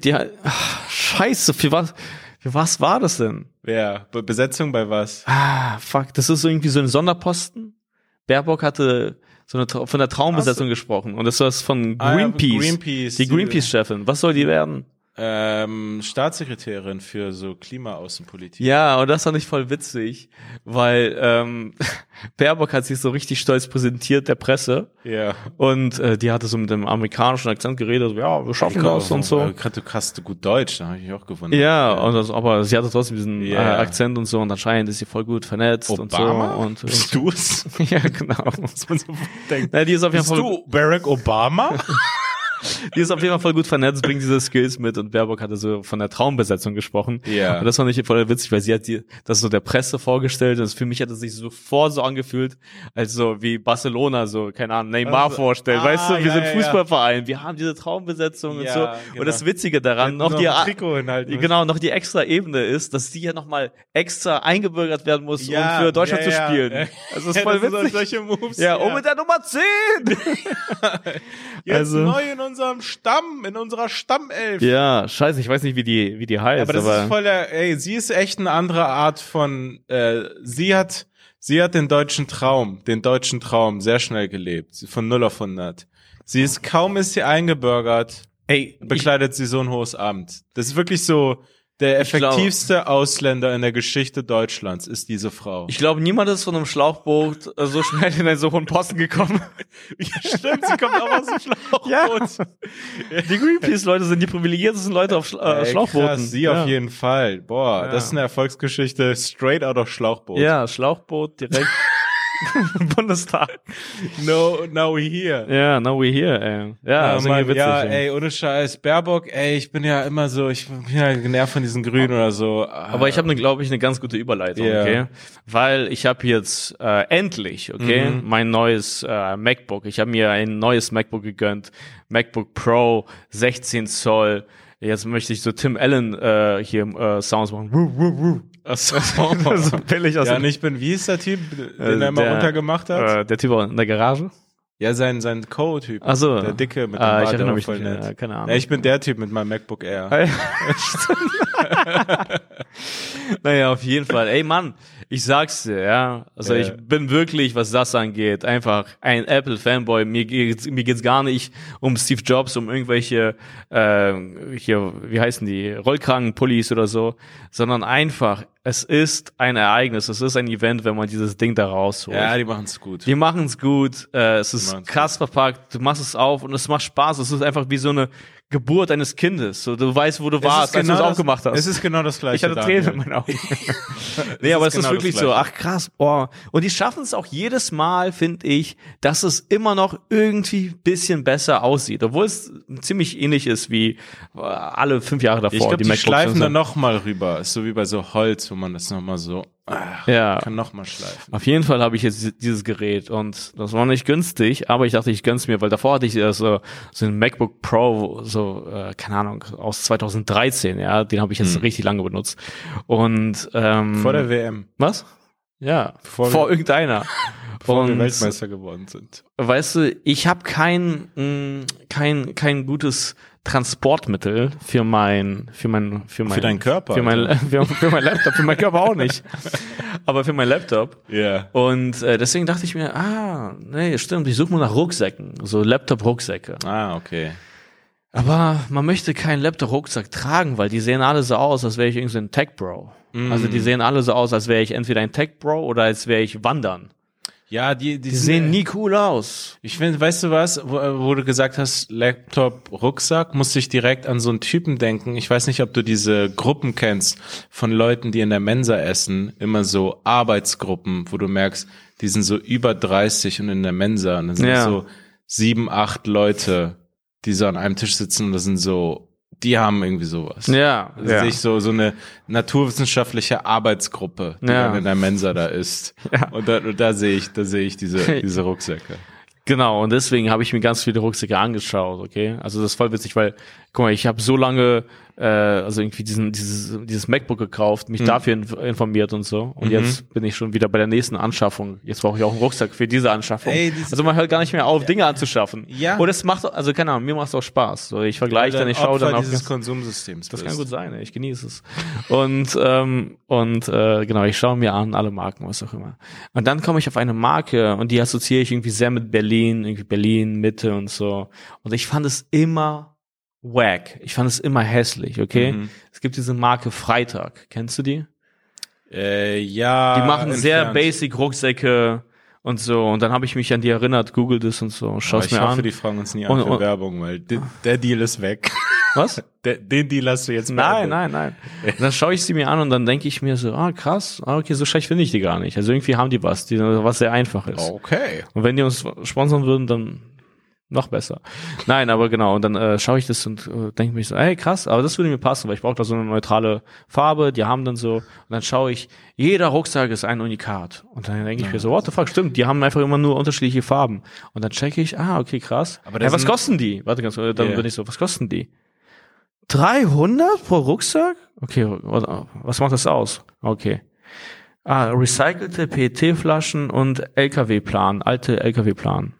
Die, ach, scheiße, für was, was war das denn? Wer? Be Besetzung bei was? Ah, fuck, das ist so irgendwie so ein Sonderposten. Baerbock hatte so eine, von der Traumbesetzung gesprochen und das war von Ah, ja, Greenpeace. Greenpeace, die die- Greenpeace-Chefin. Was soll die werden? Ähm, Staatssekretärin für so Klimaaußenpolitik. Ja, und das fand ich voll witzig, weil ähm, (laughs) Baerbock hat sich so richtig stolz präsentiert der Presse Ja. und äh, die hatte so mit dem amerikanischen Akzent geredet, so, ja, wir schaffen das und so. Äh, Du kannst gut Deutsch, da habe ich mich auch gewundert. Ja, und das, aber sie hatte trotzdem diesen Ja. äh, Akzent und so und anscheinend ist sie voll gut vernetzt Obama? und so. Und, Bist du es? (laughs) ja, genau. Was man so denkt. Na, die ist auf jeden Bist Fall du Barack Obama? (laughs) Die ist auf jeden Fall voll gut vernetzt, bringt diese Skills mit und Baerbock hatte so von der Traumbesetzung gesprochen. Ja. Und das fand ich voll witzig, weil sie hat die, das so der Presse vorgestellt und für mich hat es sich sofort so angefühlt, als so wie Barcelona so, keine Ahnung, Neymar Also, vorstellt. ah, weißt du, wir ja, sind. Fußballverein, wir haben diese Traumbesetzung und so. genau. Und das Witzige daran, noch die, genau, noch die extra Ebene ist, dass die ja nochmal extra eingebürgert werden muss, um für Deutschland zu spielen. Ja. (laughs) Also das ist voll witzig. solche Moves. ja, und mit der Nummer 10! (laughs) Jetzt also- neu in unserem Stamm, in unserer Stammelf. Ja, scheiße, ich weiß nicht, wie die, wie die heißt, aber das aber ist voll der, ey, sie ist echt eine andere Art von, äh, sie hat, sie hat den deutschen Traum, den deutschen Traum sehr schnell gelebt, von 0 auf 100. Sie ist, kaum ist sie eingebürgert, ey, ich, bekleidet sie so ein hohes Amt. Das ist wirklich so, Der Ich glaub- effektivste Ausländer in der Geschichte Deutschlands ist diese Frau. Ich glaube, niemand ist von einem Schlauchboot äh, so schnell in einen so hohen Posten gekommen. (laughs) Stimmt, sie kommt auch aus dem Schlauchboot. Ja. Die Greenpeace-Leute sind die privilegiertesten Leute auf Schla Ey, Schlauchbooten. Krass, sie ja. auf jeden Fall. Boah, Ja. das ist eine Erfolgsgeschichte straight out of Schlauchboot. Ja, Schlauchboot direkt (laughs) Bundestag. No, now we here. Ja, now we're here, ey. Ja, Ja, Mann, witzig. ja, ey. ohne Scheiß. Baerbock, ey, ich bin ja immer so, ich bin ja genervt von diesen Grünen oder so. Aber ich habe, ne, glaube ich, eine ganz gute Überleitung, Ja. okay? Weil ich habe jetzt äh, endlich, okay, Mhm. mein neues äh, MacBook. Ich habe mir ein neues MacBook gegönnt, MacBook Pro, 16 Zoll. Jetzt möchte ich so Tim Allen äh, hier äh, Sounds machen. Wuh, wuh, wuh. Achso. (laughs) so billig aus ja, dem- nicht bin, wie ist der Typ, den Äh, er immer der- runtergemacht hat? Äh, der Typ in der Garage. ja, sein, sein Co-Typ. Ach so. Der Dicke mit dem Ah, ich Bart, der erinnere mich voll nicht, nett. ja, keine Ahnung. Ja, ich bin der Typ mit meinem MacBook Air. (laughs) (laughs) naja, auf jeden Fall. Ey Mann, ich sag's dir, ja. Also Ja. ich bin wirklich, was das angeht, einfach ein Apple-Fanboy. Mir geht's, mir geht's gar nicht um Steve Jobs, um irgendwelche, äh, hier, wie heißen die, Rollkragenpullis oder so, sondern einfach, es ist ein Ereignis, es ist ein Event, wenn man dieses Ding da rausholt. Ja, die machen's gut. Die machen's gut, äh, es ist krass verpackt, du machst es auf und es macht Spaß. Es ist einfach wie so eine Geburt eines Kindes. So, du weißt, wo du Es warst, ist als du es genau das- aufgemacht hast. Es ist genau das gleiche. Ich hatte Daniel. Tränen in meinen Augen. (laughs) nee, aber es ist ist genau wirklich so, ach krass, boah. Und die schaffen es auch jedes Mal, finde ich, dass es immer noch irgendwie bisschen besser aussieht. Obwohl es ziemlich ähnlich ist wie äh, alle fünf Jahre davor. Ich glaube, die, MacBooks schleifen und so. dann noch mal rüber. Ist so wie bei so Holz, wo man das noch mal so, ach, Ja. kann noch mal schleifen. Auf jeden Fall habe ich jetzt dieses Gerät und das war nicht günstig, aber ich dachte, ich gönn's mir, weil davor hatte ich äh, so, so ein MacBook Pro, so, äh, keine Ahnung, aus 2013, ja, den habe ich jetzt richtig lange benutzt. Und ähm, Vor der WM, was? Ja, Bevor vor wir- irgendeiner. bevor wir Und- Weltmeister geworden sind. Weißt du, ich habe kein, mh, kein, kein gutes Transportmittel für mein, für mein, für mein, deinen Körper, für mein, (laughs) für, für mein Laptop, für meinen Körper auch nicht, (laughs) aber für mein Laptop. Ja. Und äh, deswegen dachte ich mir, ah, nee, stimmt, ich suche mal nach Rucksäcken, so Laptop-Rucksäcke. Ah, okay. Aber man möchte keinen Laptop-Rucksack tragen, weil die sehen alle so aus, als wäre ich irgendwie so ein Tech-Bro. Also die sehen alle so aus, als wäre ich entweder ein Tech-Bro oder als wäre ich wandern. Ja, die, die, Die sehen nie cool aus. Ich finde, weißt du was, wo, wo du gesagt hast, Laptop, Rucksack, musste ich direkt an so einen Typen denken. Ich weiß nicht, ob du diese Gruppen kennst von Leuten, die in der Mensa essen, immer so Arbeitsgruppen, wo du merkst, die sind so über 30 und in der Mensa und dann sind Ja. so sieben, acht Leute, die so an einem Tisch sitzen und das sind so, die haben irgendwie sowas. Ja, Also sehe ich so, so eine naturwissenschaftliche Arbeitsgruppe, die Ja. dann in der Mensa da ist. Ja. Und da, und da sehe ich, da sehe ich diese, (laughs) diese Rucksäcke. Genau, und deswegen habe ich mir ganz viele Rucksäcke angeschaut, okay? Also das ist voll witzig, weil, guck mal, ich habe so lange, äh, also irgendwie diesen, dieses, dieses MacBook gekauft, mich dafür inf informiert und so. Und Mhm. jetzt bin ich schon wieder bei der nächsten Anschaffung. Jetzt brauche ich auch einen Rucksack für diese Anschaffung. Ey, diese- also man hört gar nicht mehr auf, Dinge anzuschaffen. Ja. Und es macht, also keine Ahnung, mir macht es auch Spaß. So, ich vergleiche dann, ich schaue dann auf dieses Konsumsystems. das bist. kann gut sein, ey. ich genieße es. Und, ähm, und äh, genau, ich schaue mir an, alle Marken, was auch immer. Und dann komme ich auf eine Marke und die assoziiere ich irgendwie sehr mit Berlin, irgendwie Berlin, Mitte und so. Und ich fand es immer wack. Ich fand es immer hässlich, okay? Mhm. Es gibt diese Marke Freitag. Kennst du die? Äh, ja. Die machen sehr entfernt. basic Rucksäcke und so. Und dann habe ich mich an die erinnert, google das und so. Schau's ich mir hoffe, an. die fragen uns nie an Und- für und- Werbung, weil de, der Deal ist weg. (laughs) Was? Der, den Deal hast du jetzt Nein, nein, nein. Und dann schaue ich sie mir an und dann denke ich mir so, ah krass, ah, okay, so schlecht finde ich die gar nicht. Also irgendwie haben die was, die, was sehr einfach ist. Okay. Und wenn die uns sponsern würden, dann noch besser. Nein, aber genau, und dann äh, schaue ich das und äh, denke mir so, ey krass, aber das würde mir passen, weil ich brauche da so eine neutrale Farbe, die haben dann so, und dann schaue ich, jeder Rucksack ist ein Unikat. Und dann denke ich mir so, what the fuck, stimmt, die haben einfach immer nur unterschiedliche Farben. Und dann checke ich, ah, okay, krass. Aber ja, was kosten die? Warte ganz kurz, dann Yeah. bin ich so, was kosten die? 300 pro Rucksack? Okay, was was macht das aus? Okay. Ah, recycelte PET-Flaschen und LKW-Plan, alte LKW-Plan.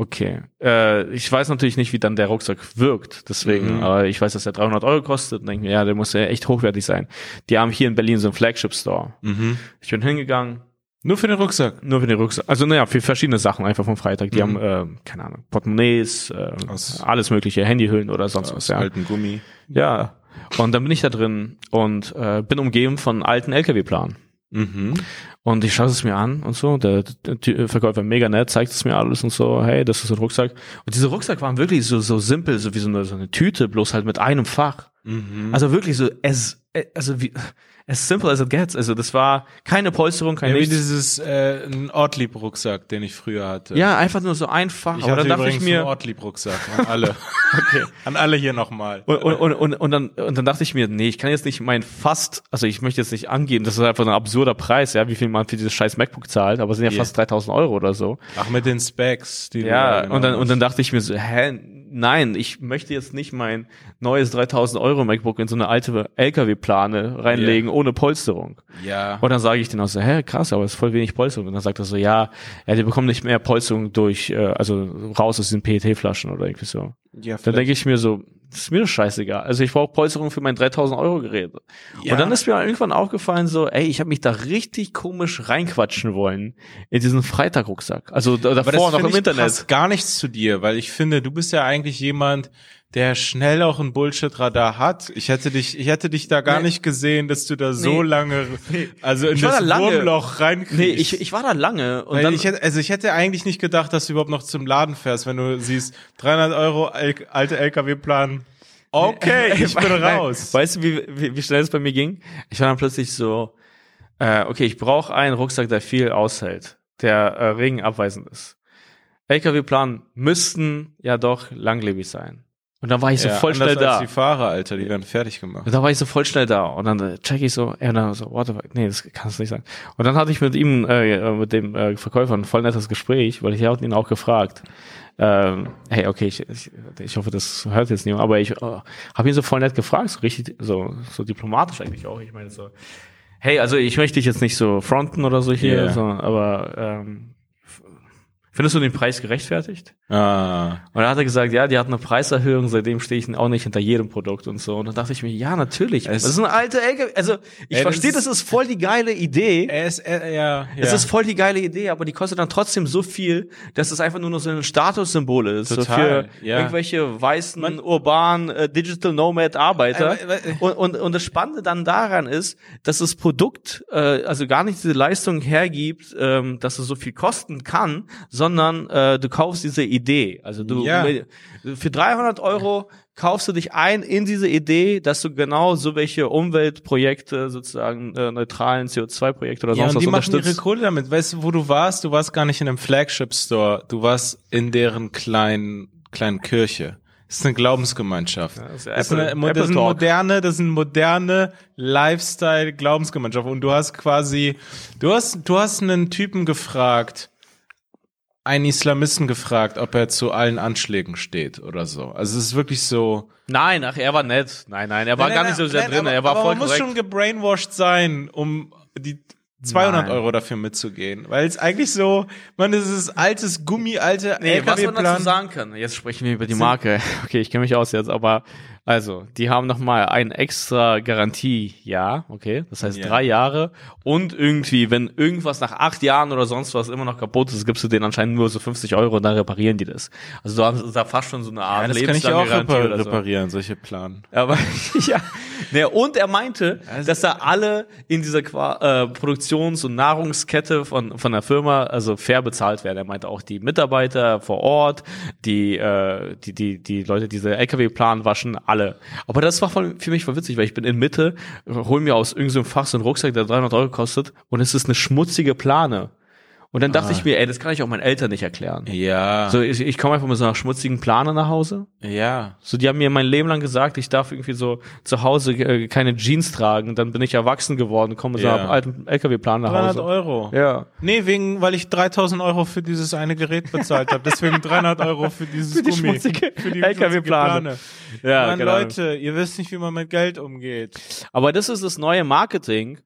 Okay. Äh, ich weiß natürlich nicht, wie dann der Rucksack wirkt, deswegen, Mhm. aber ich weiß, dass er 300 Euro kostet und denke mir, ja, der muss ja echt hochwertig sein. Die haben hier in Berlin so einen Flagship-Store. Mhm. Ich bin hingegangen, Nur für den Rucksack. nur für den Rucksack. Also naja, für verschiedene Sachen einfach vom Freitag. Die Mhm. haben, äh, keine Ahnung, Portemonnaies, äh, Aus- alles mögliche, Handyhüllen oder sonst was. Aus Ja. alten Gummi. Ja. Und dann bin ich da drin und äh, bin umgeben von alten LKW-Planen. Mhm. Und ich schaue es mir an und so. Der, der, der Verkäufer mega nett, zeigt es mir alles und so. Hey, das ist ein Rucksack. Und diese Rucksack waren wirklich so so simpel, so wie so eine, so eine Tüte, bloß halt mit einem Fach. Mhm. Also wirklich so as, also wie as simple as it gets. Also das war keine Polsterung, kein Ja, wie nichts. dieses äh, ein Ortlieb-Rucksack, den ich früher hatte. Ja, einfach nur so einfach. ich Aber hatte dann dachte übrigens ich mir, einen Ortlieb-Rucksack an alle. (laughs) okay. An alle hier nochmal. Und, und, und, und, und, dann, und dann dachte ich mir, nee, ich kann jetzt nicht mein fast, also ich möchte jetzt nicht angeben, das ist einfach ein absurder Preis, ja, wie viel man für dieses scheiß MacBook zahlt, aber es sind ja Yeah. fast 3000 Euro oder so. Ach, mit den Specs, die Ja, und dann, und dann dachte ich mir so, hä, nein, ich möchte jetzt nicht mein neues 3000 Euro MacBook in so eine alte LKW-Plane reinlegen, ohne Polsterung. Ja. Und dann sage ich denen auch so, hä, krass, aber es ist voll wenig Polsterung. Und dann sagt er so, ja, ja, die bekommen nicht mehr Polsterung durch, äh, also raus aus den PET-Flaschen oder irgendwie so. ja Dann denke ich mir so, das ist mir doch scheißegal. Also ich brauche Polsterung für mein 3000 Euro Gerät. Ja. Und dann ist mir irgendwann aufgefallen so, ey, ich habe mich da richtig komisch reinquatschen wollen in diesen Freitag-Rucksack. Also davor noch im ich, Internet. passt gar nichts zu dir, weil ich finde, du bist ja eigentlich jemand, der schnell auch ein Bullshit-Radar hat. Ich hätte dich, ich hätte dich da gar Nee. nicht gesehen, dass du da so Nee. lange, also in Ich das. Wurmloch reinkriegst. Nee, ich, ich war da lange und Weil dann ich hätte, also ich hätte eigentlich nicht gedacht, dass du überhaupt noch zum Laden fährst, wenn du siehst, 300 Euro alte LKW-Plan. Okay, (laughs) ich bin raus. Weißt du, wie, wie, wie schnell es bei mir ging? Ich war dann plötzlich so, äh, okay, ich brauche einen Rucksack, der viel aushält, der äh, regenabweisend ist. LKW-Plan müssten ja doch langlebig sein. Und dann war ich so Ja, voll schnell da. Als die Fahrer, Alter, die werden fertig gemacht. Und da war ich so voll schnell da. Und dann äh, check ich so, ja, und dann so, what the fuck, nee, das kann es nicht sein. Und dann hatte ich mit ihm, äh, äh, mit dem äh, Verkäufer ein voll nettes Gespräch, weil ich habe ihn auch gefragt. Ähm, hey, okay, ich, ich, ich hoffe, das hört jetzt niemand, aber ich äh, habe ihn so voll nett gefragt, so richtig, so, so diplomatisch eigentlich auch. Ich meine so, hey, also ich möchte dich jetzt nicht so fronten oder so hier, Yeah. so, aber ähm, findest du den Preis gerechtfertigt? Ah. Und dann hat er gesagt, ja, die hat eine Preiserhöhung, seitdem stehe ich auch nicht hinter jedem Produkt und so. Und dann dachte ich mir, ja, natürlich. Es- das ist eine alte LKW. Also ich Ey, verstehe, das ist- voll die geile Idee. Ist, er, ja, ja. Es ist voll die geile Idee, aber die kostet dann trotzdem so viel, dass es einfach nur noch so ein Statussymbol ist. Total, so für ja. irgendwelche weißen, urbanen, äh, Digital Nomad Arbeiter. Aber- und, und, und das Spannende dann daran ist, dass das Produkt äh, also gar nicht diese Leistung hergibt, ähm, dass es so viel kosten kann, sondern äh, du kaufst diese Idee. Also du Ja. für 300 Euro kaufst du dich ein in diese Idee, dass du genau so welche Umweltprojekte, sozusagen äh, neutralen CO2-Projekte oder ja, sonst und die was machen ihre. Kohle damit. Weißt du, wo du warst? Du warst gar nicht in einem Flagship-Store. Du warst in deren kleinen, kleinen Kirche. Das ist eine Glaubensgemeinschaft. das ist ja das, ist eine, Apple das ist eine moderne, das ist eine moderne Lifestyle-Glaubensgemeinschaft. Und du hast quasi, du hast, du hast einen Typen gefragt, einen Islamisten gefragt, ob er zu allen Anschlägen steht oder so. Also es ist wirklich so. Nein, ach, er war nett. Nein, nein, er war Nein, gar nein, nicht so sehr nein, drin. aber, Er war aber voll man muss schon gebrainwashed sein, um die 200 Nein. Euro dafür mitzugehen. Weil es eigentlich so, man, das ist altes Gummi, alte Nee, was man dazu LKW-Plan. sagen kann, jetzt sprechen wir über die Marke. (laughs) Okay, ich kenne mich aus jetzt, aber also, die haben nochmal ein extra Garantiejahr, okay, das heißt Ja. drei Jahre und irgendwie, wenn irgendwas nach acht Jahren oder sonst was immer noch kaputt ist, gibst du denen anscheinend nur so 50 Euro und dann reparieren die das. Also du hast da fast schon so eine Art Ja, das kann ich auch repar so. reparieren, solche Plan. Aber (laughs) ja, nee, und er meinte, dass da alle in dieser Qua äh, Produktions- und Nahrungskette von von der Firma also fair bezahlt werden. Er meinte auch die Mitarbeiter vor Ort, die äh, die die die Leute, die diese LKW-Plan waschen, alle. Aber das war für mich voll witzig, weil ich bin in Mitte, hol mir aus irgendeinem Fach so einen Rucksack, der 300 Euro kostet, und es ist eine schmutzige Plane. Und dann dachte ich mir, ey, das kann ich auch meinen Eltern nicht erklären. Ja. So, ich, ich komme einfach mit so einer schmutzigen Plane nach Hause. ja. So, die haben mir mein Leben lang gesagt, ich darf irgendwie so zu Hause äh, keine Jeans tragen. Dann bin ich erwachsen geworden, komme mit so Ja. einem alten LKW-Plan nach 300 Hause. Euro. Ja. Nee, wegen, weil ich 3000 Euro für dieses eine Gerät bezahlt habe. Deswegen 300 Euro für dieses Für die Gummi. schmutzige für die LKW-Plane. Ja, Mann, genau. Leute, ihr wisst nicht, wie man mit Geld umgeht. Aber das ist das neue Marketing.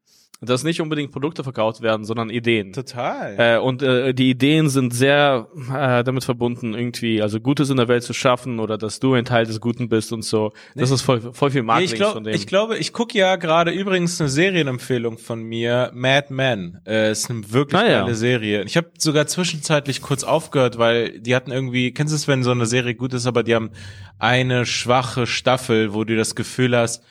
Dass nicht unbedingt Produkte verkauft werden, sondern Ideen. Total. Äh, und äh, die Ideen sind sehr äh, damit verbunden, irgendwie, also Gutes in der Welt zu schaffen oder dass du ein Teil des Guten bist und so. Das ist voll, voll viel Nee, Marketing ich, glaub, von dem. ich glaube, ich gucke ja gerade übrigens eine Serienempfehlung von mir, Mad Men. Äh, ist eine wirklich Ah, ja. geile Serie. Ich habe sogar zwischenzeitlich kurz aufgehört, weil die hatten irgendwie, kennst du es, wenn so eine Serie gut ist, aber die haben eine schwache Staffel, wo du das Gefühl hast,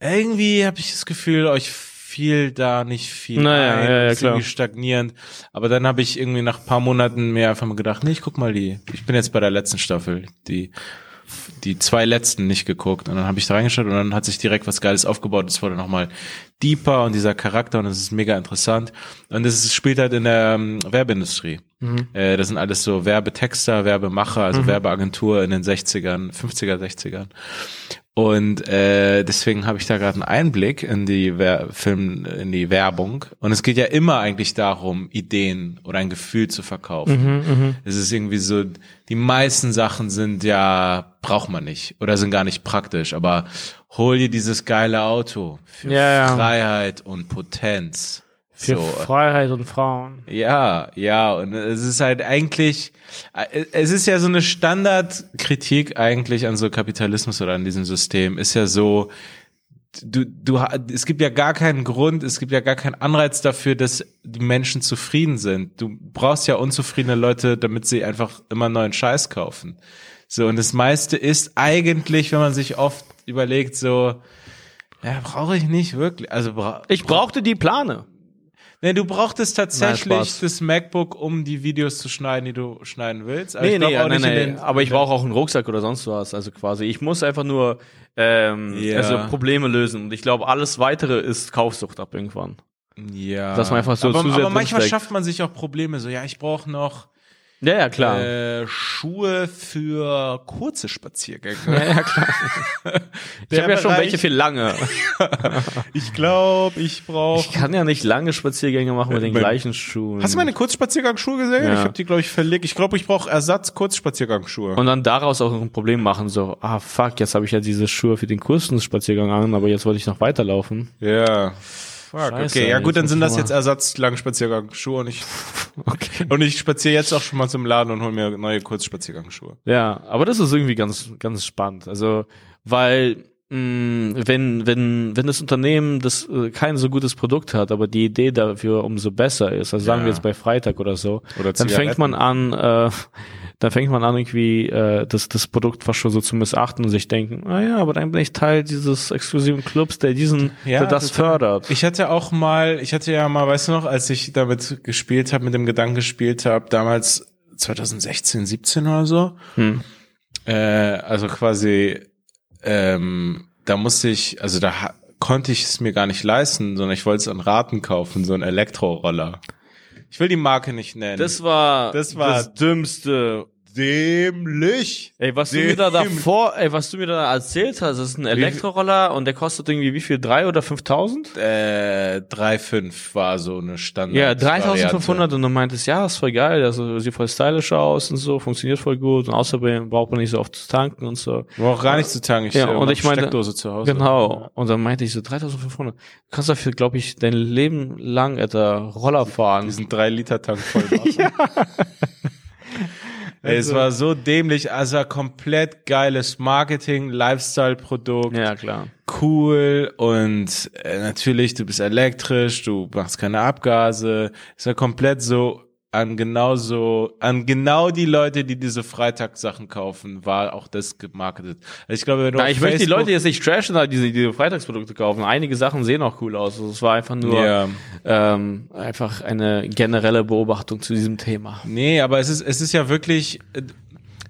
irgendwie habe ich das Gefühl, euch fiel da nicht viel Naja, ein, ja, ja, klar. irgendwie stagnierend. Aber dann habe ich irgendwie nach ein paar Monaten mir einfach mal gedacht, nee, ich guck mal die. Ich bin jetzt bei der letzten Staffel, die die zwei letzten nicht geguckt und dann habe ich da reingeschaut und dann hat sich direkt was Geiles aufgebaut. Es wurde nochmal deeper und dieser Charakter und es ist mega interessant. Und es spielt halt in der ähm, Werbeindustrie. Äh, das sind alles so Werbetexter, Werbemacher, also Werbeagentur in den 60ern, 50er, 60ern. Und äh, deswegen habe ich da gerade einen Einblick in die Wer Film, in die Werbung. Und es geht ja immer eigentlich darum, Ideen oder ein Gefühl zu verkaufen. Es ist irgendwie so, die meisten Sachen sind ja, braucht man nicht oder sind gar nicht praktisch, aber hol dir dieses geile Auto für Ja, ja. Freiheit und Potenz. Für so. Freiheit und Frauen. Ja, ja, und es ist halt eigentlich, äh, es ist ja so eine Standardkritik eigentlich an so Kapitalismus oder an diesem System, ist ja so, du, du, es gibt ja gar keinen Grund, es gibt ja gar keinen Anreiz dafür, dass die Menschen zufrieden sind. Du brauchst ja unzufriedene Leute, damit sie einfach immer neuen Scheiß kaufen. So, und das meiste ist eigentlich, wenn man sich oft überlegt, so, ja, brauche ich nicht wirklich, also bra Ich brauchte die Plane. Nee, du brauchtest tatsächlich das MacBook, um die Videos zu schneiden, die du schneiden willst. Aber Nee, ich nee, auch nee, nicht nee. aber ich brauche auch einen Rucksack oder sonst was. Also quasi, ich muss einfach nur ähm, Ja. also Probleme lösen. Und ich glaube, alles weitere ist Kaufsucht ab irgendwann. Ja. dass man einfach so aber, zu sehr aber manchmal drinsteckt. schafft man sich auch Probleme. So, ja, ich brauche noch Ja, ja, klar. äh, Schuhe für kurze Spaziergänge. ja, ja, klar. (laughs) ich habe ja schon welche für lange. (laughs) Ich glaube, ich brauche. Ich kann ja nicht lange Spaziergänge machen mit den Mein- gleichen Schuhen. Hast du meine Kurzspaziergangsschuhe gesehen? Ja. Ich habe die, glaube ich, verlegt. Ich glaube, ich brauche Ersatz Kurzspaziergangsschuhe. und dann daraus auch ein Problem machen, so, ah fuck, jetzt habe ich ja diese Schuhe für den kurzen Spaziergang an, aber jetzt wollte ich noch weiterlaufen. Ja. Fuck, Scheiße, okay, ja gut, dann sind das jetzt Ersatz-Langspaziergangsschuhe und ich, (laughs) Okay. und ich spaziere jetzt auch schon mal zum Laden und hole mir neue Kurzspaziergangsschuhe. Ja, aber das ist irgendwie ganz, ganz spannend. Also, weil mh, wenn, wenn, wenn das Unternehmen das äh, kein so gutes Produkt hat, aber die Idee dafür umso besser ist, also sagen Ja. wir jetzt bei Freitag oder so, Oder dann fängt man an, äh, dann fängt man an irgendwie äh, das, das Produkt fast schon so zu missachten und sich denken, ah ja, aber dann bin ich Teil dieses exklusiven Clubs, der diesen, Ja, der das total. fördert. Ich hatte auch mal, ich hatte ja mal, weißt du noch, als ich damit gespielt habe, mit dem Gedanken gespielt habe, damals 2016, 17 oder so, Hm. äh, also quasi, ähm, da musste ich, also da konnte ich es mir gar nicht leisten, sondern ich wollte es an Raten kaufen, so ein Elektroroller. Ich will die Marke nicht nennen. Das war Das war- das Dümmste. Dämlich. Ey, was du mir da davor, ey, was du mir da erzählt hast, das ist ein Elektroroller und der kostet irgendwie wie viel? Drei oder 5000? Äh, 3,5 war so eine Standard. Ja, 3500 und du meintest, ja, ist voll geil, also sieht voll stylisch aus und so, funktioniert voll gut und außerdem braucht man nicht so oft zu tanken und so. War auch gar nicht zu tanken. Ich, Ja, und ich meinte- Steckdose zu Hause. Genau. Und dann meinte ich so, 3500. Du kannst dafür, glaube ich, dein Leben lang, Alter, Roller fahren. diesen 3 Liter Tank voll (laughs) machen. Ey, es war so dämlich, also komplett geiles Marketing, Lifestyle-Produkt, ja, klar. cool. Und äh, natürlich, du bist elektrisch, du machst keine Abgase, es war komplett so an genauso, an genau die Leute, die diese Freitagssachen kaufen, war auch das gemarketet. Also ich glaube, wenn du Na, ich möchte die Facebook- Leute jetzt nicht trashen, halt diese, diese Freitagsprodukte kaufen. Einige Sachen sehen auch cool aus. Also es war einfach nur Ja. ähm, einfach eine generelle Beobachtung zu diesem Thema. Nee, aber es ist, es ist ja wirklich,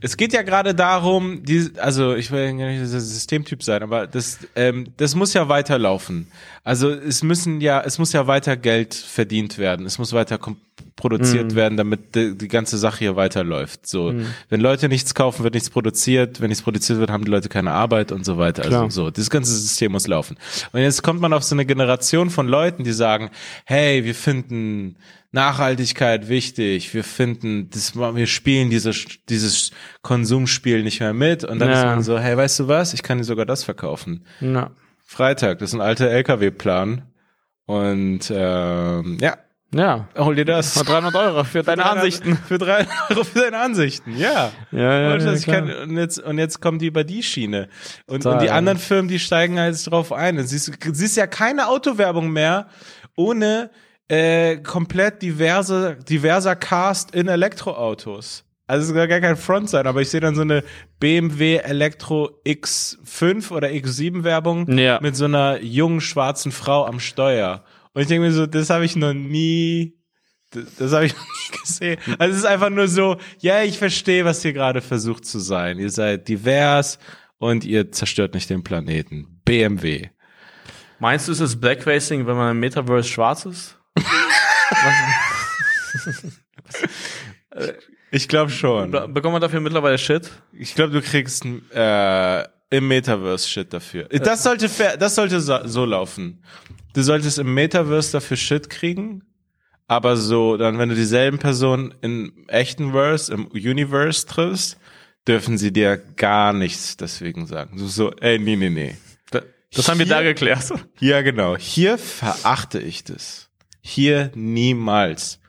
es geht ja gerade darum, die, also ich will ja nicht dieser Systemtyp sein, aber das, ähm, das muss ja weiterlaufen. Also es müssen ja, es muss ja weiter Geld verdient werden. Es muss weiter produziert werden, damit die, die ganze Sache hier weiterläuft. So, wenn Leute nichts kaufen, wird nichts produziert. Wenn nichts produziert wird, haben die Leute keine Arbeit und so weiter. Klar. Also so, das ganze System muss laufen. Und jetzt kommt man auf so eine Generation von Leuten, die sagen, hey, wir finden Nachhaltigkeit wichtig, wir finden, das, wir spielen dieses, dieses Konsumspiel nicht mehr mit und dann Ja. ist man so, hey, weißt du was, ich kann dir sogar das verkaufen. Na. Freitag, das ist ein alter LKW-Plan Und ähm, ja, Ja. hol dir das. 300 Euro für deine Ansichten. Für 300 (laughs) Euro für deine Ansichten, ja. Ja, ja, und, ja, kann, und, jetzt, und jetzt kommen die über die Schiene. Und, Total. und die anderen Firmen, die steigen halt drauf ein. Und siehst, du siehst ja keine Autowerbung mehr ohne äh, komplett diverse, diverser Cast in Elektroautos. Also es soll gar kein Front sein, aber ich sehe dann so eine BMW Elektro X5 oder X7 Werbung Ja. mit so einer jungen schwarzen Frau am Steuer. Und ich denke mir so, das habe ich noch nie, das, das habe ich (laughs) noch nie gesehen. Also es ist einfach nur so, ja, ich verstehe, was ihr gerade versucht zu sein. Ihr seid divers und ihr zerstört nicht den Planeten. BMW. Meinst du, es ist Blackfacing, wenn man im Metaverse schwarz ist? (laughs) Ich glaube schon. Be- Bekommt man dafür mittlerweile Shit? Ich glaube, du kriegst äh, im Metaverse Shit dafür. Das sollte das sollte so, so laufen. Du solltest im Metaverse dafür Shit kriegen, aber so dann, wenn du dieselben Personen im echten Verse, im Universe triffst, dürfen sie dir gar nichts deswegen sagen. So, so ey, nee, nee, nee. Das haben wir Hier- da geklärt. Ja, genau. Hier verachte ich das. Hier niemals.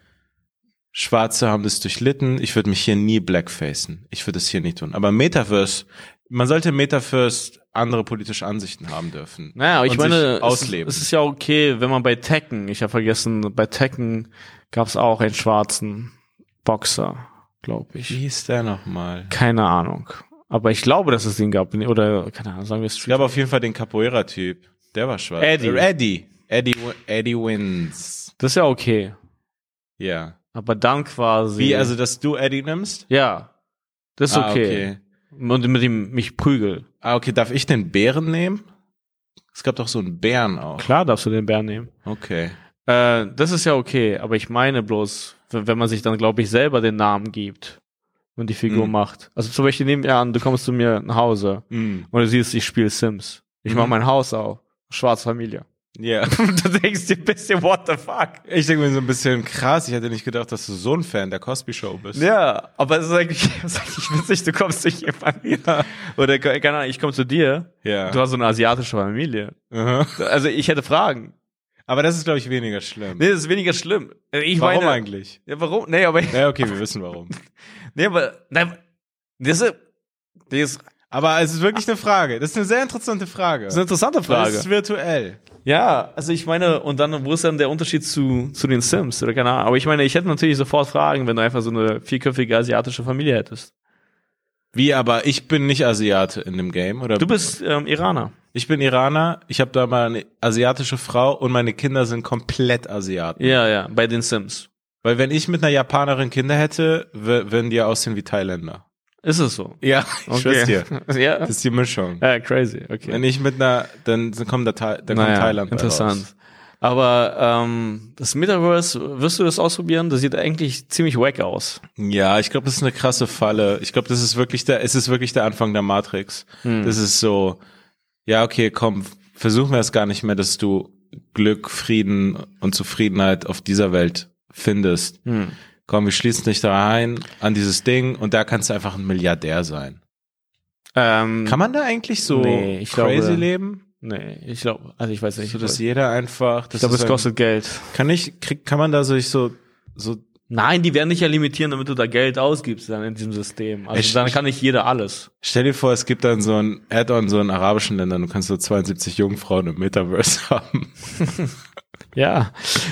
Schwarze haben das durchlitten. Ich würde mich hier nie blackfacen. Ich würde es hier nicht tun. Aber Metaverse, man sollte Metaverse andere politische Ansichten haben dürfen. Naja, aber ich meine, ausleben. Es, es ist ja okay, wenn man bei Tekken, ich habe vergessen, bei Tekken gab es auch einen schwarzen Boxer, glaube Wie ich. hieß der nochmal? Keine Ahnung. Aber ich glaube, dass es den gab. Oder, keine Ahnung, sagen wir Ich Street. glaube auf jeden Fall den Capoeira-Typ. Der war schwarz. Eddie. Äh, Eddie. Eddie, Eddie wins. Das ist ja okay. Ja. Aber dann quasi. Wie, also, dass du Eddie nimmst? Ja. Das ist Ah, okay. Und mit ihm mich prügel. Ah, okay. Darf ich den Bären nehmen? Es gab doch so einen Bären auch. Klar darfst du den Bär nehmen. Okay. Äh, das ist ja okay, aber ich meine bloß, wenn man sich dann, glaube ich, selber den Namen gibt und die Figur Mhm. macht. Also zum Beispiel nehmen wir an, du kommst zu mir nach Hause Mm. und du siehst, ich spiele Sims. Ich Mhm. mach mein Haus auf. Schwarze Familie. Ja. (laughs) du denkst dir ein bisschen, what the fuck? Ich denke mir so ein bisschen krass. Ich hätte nicht gedacht, dass du so ein Fan der Cosby Show bist. Ja, aber es ist eigentlich, (laughs) es ist eigentlich witzig, du kommst zu jemandem. Oder, keine Ahnung, ich komme zu dir, Ja. du hast so eine asiatische Familie. Aha. Also ich hätte Fragen. Aber das ist, glaube ich, weniger schlimm. Nee, das ist weniger schlimm. Ich warum meine, eigentlich? Ja, warum? Nee, aber, Ja, okay, wir wissen warum. (laughs) nee, aber, nein, das ist, das ist Aber es ist wirklich eine Frage. Das ist eine sehr interessante Frage. Das ist eine interessante Das Frage. ist virtuell. Ja, also ich meine, und dann, wo ist dann der Unterschied zu, zu den Sims oder keine Ahnung. Aber ich meine, ich hätte natürlich sofort Fragen, wenn du einfach so eine vierköpfige asiatische Familie hättest. Wie, aber ich bin nicht Asiate in dem Game, oder? Du bist ähm, Iraner. Ich bin Iraner, ich habe da mal eine asiatische Frau und meine Kinder sind komplett Asiaten. Ja, ja, bei den Sims. Weil wenn ich mit einer Japanerin Kinder hätte, würden die aussehen wie Thailänder. Ist es so? Ja, ich schwör's dir. (laughs) ja. Das ist die Mischung. ja, crazy, okay. Wenn ich mit einer, dann kommt da, dann kommt naja, Thailand interessant. raus. Aber ähm, das Metaverse, wirst du das ausprobieren? Das sieht eigentlich ziemlich wack aus. Ja, ich glaube, das ist eine krasse Falle. Ich glaube, das ist wirklich der, es ist wirklich der Anfang der Matrix. Hm. Das ist so, ja, okay, komm, versuchen wir es gar nicht mehr, dass du Glück, Frieden und Zufriedenheit auf dieser Welt findest. Hm. Komm, wir schließen dich da ein an dieses Ding und da kannst du einfach ein Milliardär sein. Ähm, Kann man da eigentlich so Nee, ich crazy glaube- leben? Nee, ich glaube, also ich weiß nicht. So, dass jeder einfach, das ich glaube, es kostet Geld. kann ich, krieg, kann man da sich so, so, Nein, die werden dich ja limitieren, damit du da Geld ausgibst dann in diesem System. Also Ich- dann kann nicht jeder alles. stell dir vor, es gibt dann so ein Add-on so in arabischen Ländern, du kannst so 72 Jungfrauen im Metaverse (laughs) haben. Ja.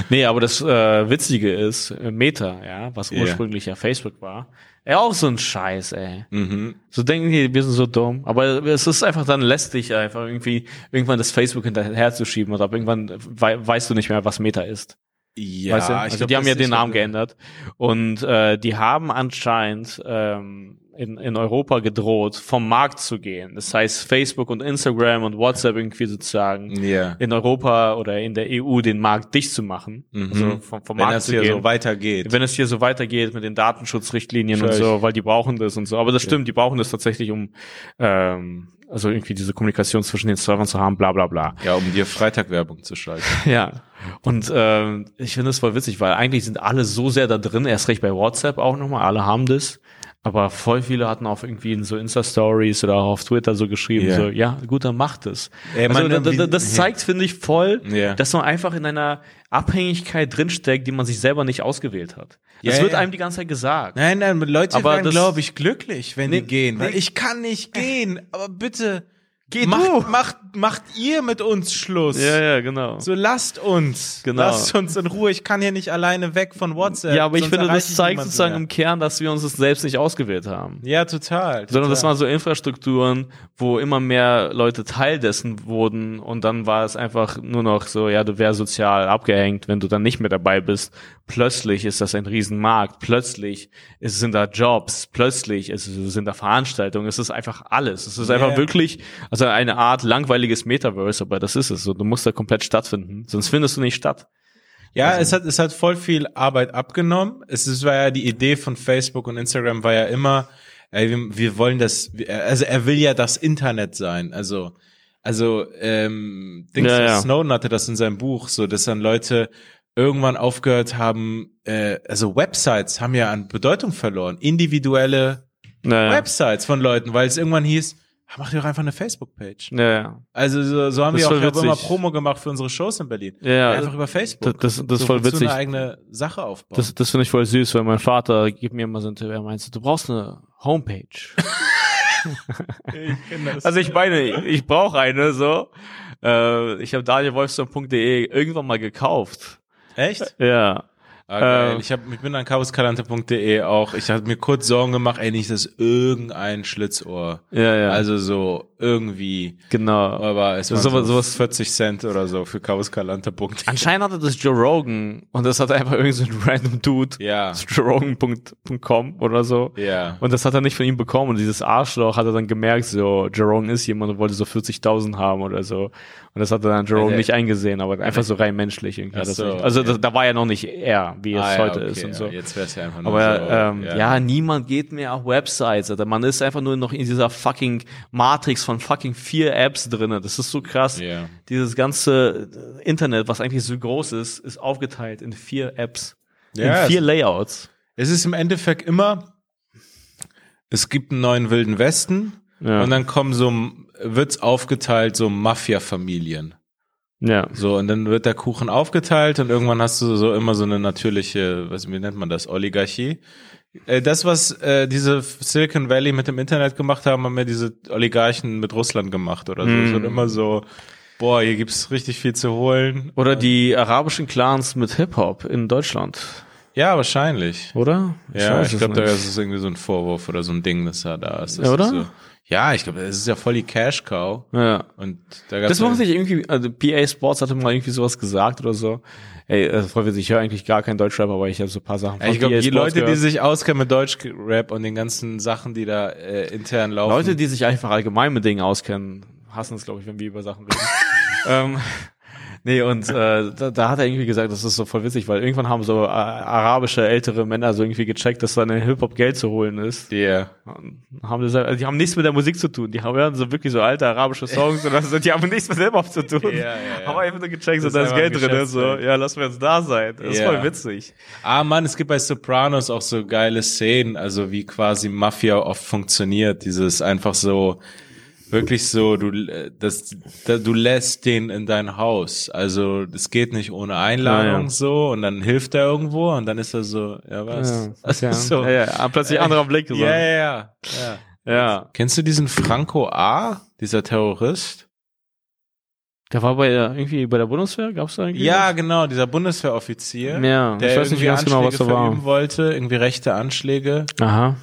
Nee, aber das äh, Witzige ist, äh, Meta, ja, was Ja. ursprünglich ja Facebook war, ja auch so ein Scheiß, ey. Mhm. So denken die, wir sind so dumm. Aber es ist einfach dann lästig, einfach irgendwie irgendwann das Facebook hinterher zu schieben oder ab irgendwann wei weißt du nicht mehr, was Meta ist. Ja, weißt du? Also glaub, die haben ja den Namen geändert. Und äh, die haben anscheinend ähm, in, in Europa gedroht, vom Markt zu gehen. Das heißt, Facebook und Instagram und WhatsApp irgendwie sozusagen Ja. in Europa oder in der EU den Markt dicht zu machen. Mhm. Also vom, vom Wenn Markt das zu hier gehen. so weitergeht. wenn es hier so weitergeht mit den Datenschutzrichtlinien und Schau ich. so, weil die brauchen das und so. Aber das stimmt, die brauchen das tatsächlich, um ähm, also irgendwie diese Kommunikation zwischen den Servern zu haben, bla bla bla. Ja, um dir Freitag-Werbung zu schalten. (laughs) Ja. Und ähm, ich finde es voll witzig, weil eigentlich sind alle so sehr da drin, erst recht bei WhatsApp auch nochmal, alle haben das. Aber voll viele hatten auch irgendwie in so Insta-Stories oder auch auf Twitter so geschrieben, Ja. so, ja, gut, dann macht es. Ey, also, man, das zeigt, finde ich, voll, Ja. dass man einfach in einer Abhängigkeit drinsteckt, die man sich selber nicht ausgewählt hat. Das Ja, wird ja. einem die ganze Zeit gesagt. Nein, nein, Leute Aber werden, glaube ich, glücklich, wenn Nee, die gehen. Weil nee. ich kann nicht gehen, aber bitte Geh macht, du. macht, macht ihr mit uns Schluss. Ja, ja, genau. So lasst uns. Genau. Lasst uns in Ruhe. Ich kann hier nicht alleine weg von WhatsApp. ja, aber ich finde, das zeigt sozusagen mehr. im Kern, dass wir uns das selbst nicht ausgewählt haben. Ja, total. Sondern das total. waren so Infrastrukturen, wo immer mehr Leute Teil dessen wurden und dann war es einfach nur noch so, ja, du wärst sozial abgehängt, wenn du dann nicht mehr dabei bist. Plötzlich ist das ein Riesenmarkt, plötzlich sind da Jobs, plötzlich sind da Veranstaltungen, es ist einfach alles. Es ist einfach wirklich, also eine Art langweiliges Metaverse, aber das ist es so. Du musst da komplett stattfinden, sonst findest du nicht statt. Ja, Also es hat, es hat voll viel Arbeit abgenommen. Es ist, war ja die Idee von Facebook und Instagram war ja immer, ey, wir, wir wollen das, also er will ja das Internet sein. Also, also, ähm, Dings, Ja, ja. Snowden hatte das in seinem Buch, so, dass dann Leute irgendwann aufgehört haben, äh, also Websites haben ja an Bedeutung verloren. Individuelle Naja. Websites von Leuten, weil es irgendwann hieß, ah, mach dir doch einfach eine Facebook-Page. Naja. Also so, so haben Das wir ist auch voll hab immer witzig. Promo gemacht für unsere Shows in Berlin. Ja, einfach über Facebook. Das, das, das ist so voll wozu witzig. eine eigene Sache aufbauen. Das, das finde ich voll süß, weil mein Vater gibt mir immer so einen Tipp, er meint, so, du brauchst eine Homepage. (laughs) ich also ich meine, ich brauche eine, so. Äh, ich habe danielwolfson.de irgendwann mal gekauft. Echt? Ja. Ah, geil. Ähm. ich, hab, ich bin an cabuskalante.de auch. Ich habe mir kurz Sorgen gemacht, ey, nicht das irgendein Schlitzohr. Ja, ja. Also so irgendwie. genau. Aber es Sowas- so sowas- 40 Cent oder so für cabuskalante.de. Anscheinend hatte das Joe Rogan und das hat einfach irgend so ein random Dude. Ja. Das joerogan.com oder so. Ja. Und das hat er nicht von ihm bekommen. Und dieses Arschloch hat er dann gemerkt, so, Jerome ist jemand und wollte so 40.000 haben oder so. Und das hat er dann Jerome Also, nicht eingesehen, aber einfach so rein menschlich irgendwie. Das so. Also okay. da, da war ja noch nicht er, wie es Ah, ja, heute okay, ist und ja, so. Jetzt wär's ja einfach nur Aber so. ähm, ja. niemand geht mehr auf Websites. Alter. Man ist einfach nur noch in dieser fucking Matrix von fucking vier Apps drinne. Das ist so krass. Ja. Dieses ganze Internet, was eigentlich so groß ist, ist aufgeteilt in vier Apps. Ja, in vier Layouts. Es ist im Endeffekt immer, es gibt einen neuen wilden Westen Ja. und dann kommen so, wird's aufgeteilt, so Mafia-Familien. Ja. So, und dann wird der Kuchen aufgeteilt und irgendwann hast du so immer so eine natürliche, was, wie nennt man das, Oligarchie. Äh, Das, was äh, diese Silicon Valley mit dem Internet gemacht haben, haben ja diese Oligarchen mit Russland gemacht oder so. Mm. Es wird immer so, boah, hier gibt's richtig viel zu holen. Oder die arabischen Clans mit Hip-Hop in Deutschland. Ja, wahrscheinlich. Oder? Ja, weiß ich glaube, da ist es irgendwie so ein Vorwurf oder so ein Ding, das da da ist. Das Ja, oder? Ist so, ja, ich glaube, es ist ja voll die Cash Cow. Ja. Und da gab's Das ja, machen sich irgendwie, also PA Sports hatte mal irgendwie sowas gesagt oder so. Ey, äh, voll witzig, ich höre eigentlich gar kein Deutschrap, aber ich habe so ein paar Sachen Ja, ich glaube, die Leute, die gehört. sich auskennen mit Deutschrap und den ganzen Sachen, die da äh, intern laufen. Leute, die sich einfach allgemein mit Dingen auskennen, hassen es, glaube ich, wenn wir über Sachen reden. (laughs) ähm, nee, und äh, da, da hat er irgendwie gesagt, das ist so voll witzig, weil irgendwann haben so äh, arabische ältere Männer so irgendwie gecheckt, dass da eine Hip-Hop Geld zu holen ist. Yeah. Und Haben das, also die haben nichts mit der Musik zu tun. Die haben hören so wirklich so alte arabische Songs oder so, die haben nichts mit Hip-Hop zu tun. Ja, ja, ja. Haben einfach nur gecheckt, so Das da ist Geld drin. So, Geschäftsfeld. ja, lassen wir jetzt da sein. Das ist voll witzig. Ah, Mann, es gibt bei Sopranos auch so geile Szenen, also wie quasi Mafia oft funktioniert. Dieses einfach so, wirklich so, du, äh, das, da, du lässt den in dein Haus. Also, das geht nicht ohne Einladung Ja, ja. so und dann hilft er irgendwo und dann ist er so, ja, was? Ja, (laughs) ja. so. ja, ja. Plötzlich anderer Blick. So. Ja, ja, ja, ja. ja. Kennst du diesen Franco A., dieser Terrorist? Der war bei der, irgendwie bei der Bundeswehr, gab's da irgendwie? Ja, genau, dieser Bundeswehroffizier. was? ja. Der ich weiß nicht irgendwie ganz genau, was Anschläge da war. verüben wollte, irgendwie rechte Anschläge. Aha.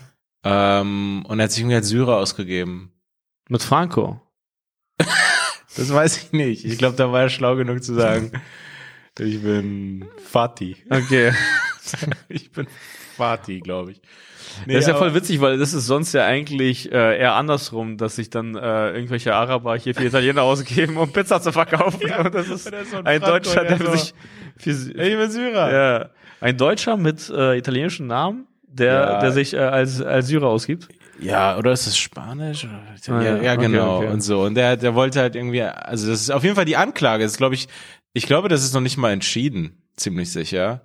Ähm, und er hat sich irgendwie als Syrer ausgegeben. Mit Franco. Das weiß ich nicht. Ich glaube, da war er schlau genug zu sagen, (laughs) ich bin Fatih. Okay. (laughs) Ich bin Fatih, glaube ich. Nee, das ist ja voll witzig, weil das ist sonst ja eigentlich äh, eher andersrum, dass sich dann äh, irgendwelche Araber hier für Italiener ausgeben, um Pizza zu verkaufen. Und das ist so ein ein Deutscher, der so- sich für, Ich bin Syrer. ja, ein Deutscher mit äh, italienischen Namen, der, Ja. der sich äh, als, als Syrer ausgibt. Ja, oder ist das Spanisch? Ja, ja. ja, Okay, genau. okay. Und so. Und der, der wollte halt irgendwie, also das ist auf jeden Fall die Anklage. Das ist, glaube ich, ich glaube, das ist noch nicht mal entschieden, ziemlich sicher.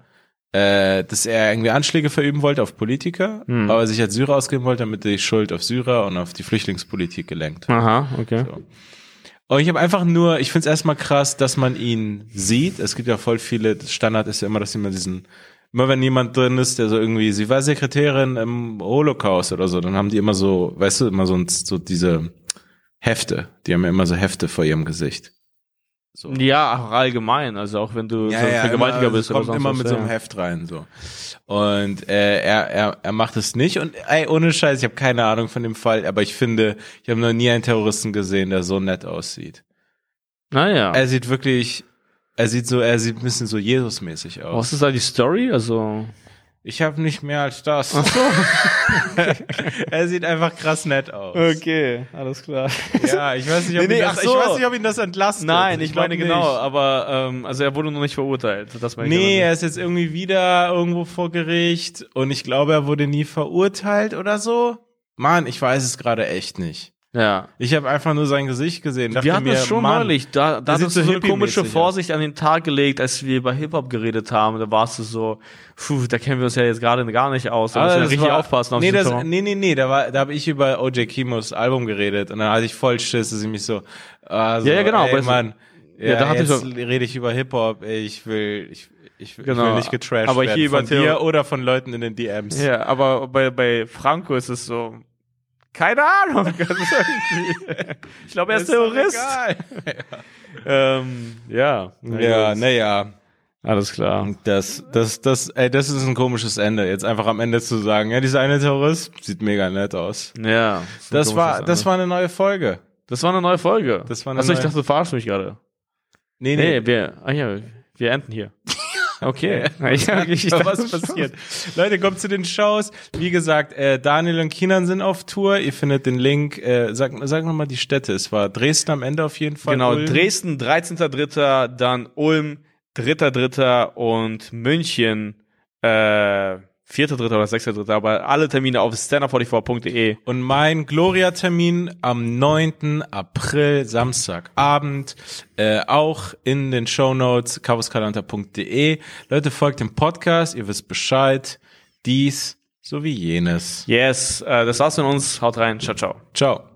äh, dass er irgendwie Anschläge verüben wollte auf Politiker, Hm. aber sich als Syrer ausgeben wollte, damit die Schuld auf Syrer und auf die Flüchtlingspolitik gelenkt. Aha, okay. So. Und ich habe einfach nur, ich finde es erstmal krass, dass man ihn sieht. Es gibt ja voll viele, das Standard ist ja immer, dass immer diesen, immer wenn jemand drin ist, der so irgendwie, sie war Sekretärin im Holocaust oder so, dann haben die immer so, weißt du, immer so, so diese Hefte. Die haben ja immer so Hefte vor ihrem Gesicht. So. Ja, auch allgemein, also auch wenn du so ein immer, Vergewaltiger also bist kommt oder sonst immer was, mit so ja. einem Heft rein so und äh, er, er er macht es nicht und ey, ohne Scheiß ich habe keine Ahnung von dem Fall aber ich finde ich habe noch nie einen Terroristen gesehen der so nett aussieht Naja. er sieht wirklich er sieht so er sieht ein bisschen so Jesusmäßig aus Was ist da die Story? Also. ich habe nicht mehr als das (laughs) er sieht einfach krass nett aus Okay, alles klar. ja ich weiß nicht ob Nee, nee, ihn das, ach so. ich weiß nicht ob ihn das entlastet Nein, ich, glaub meine nicht. genau, aber ähm, also er wurde noch nicht verurteilt. Das meine ich Nee, er ist jetzt irgendwie wieder irgendwo vor Gericht und ich glaube, er wurde nie verurteilt oder so. Mann, ich weiß es gerade echt nicht. Ja. Ich habe einfach nur sein Gesicht gesehen. Wir hatten mir, das schon Mann, neulich. Da, da hattest du so eine komische Vorsicht an den Tag gelegt, als wir über Hip-Hop geredet haben. Da warst du so, puh, da kennen wir uns ja jetzt gerade gar nicht aus. Da Aber müssen wir richtig war- aufpassen auf nee, das, nee, nee, nee, da war, da habe ich über OJ Kimos Album geredet und dann hatte ich voll Schiss, dass ich mich so, also, Ja, ja, genau, ey, aber es- Mann, ja, ja, da hatte ich jetzt so- rede ich über Hip Hop, ey, ich will, ich, ich, ich Genau, will nicht getrashed aber werden hier über von dir oder von Leuten in den DMs. Ja, aber bei, bei Franco ist es so, keine Ahnung. (laughs) Ich glaube, er ist Ist Terrorist. egal. (laughs) Ähm, ja. na Ja, naja. Alles klar. Das, das, das, ey, das ist ein komisches Ende. Jetzt einfach am Ende zu sagen, ja, dieser eine Terrorist sieht mega nett aus. Ja. Das war, komisches das Ende. war eine neue Folge. das war eine neue Folge. Das war eine Achso, ich neue- dachte, du verarschst mich gerade. Nee, Nee, wir, ah ja, wir enden hier. Okay. (laughs) ich, ich was passiert. Leute, kommt zu den Shows. Wie gesagt, äh, Daniel und Kinan sind auf Tour. Ihr findet den Link. Äh, sag sag nochmal die Städte. Es war Dresden am Ende auf jeden Fall. Genau, Ulm. Dresden 13.3., dann Ulm 3.3. und München äh, 4.3. oder 6.3. Aber alle Termine auf standup44.de. Und mein Gloria-Termin am 9. April, Samstagabend, äh, auch in den Shownotes, cavuskalanta.de. Leute, folgt dem Podcast, ihr wisst Bescheid. Dies sowie jenes. Yes, äh, das war's von uns. Haut rein. Ciao, ciao. Ciao.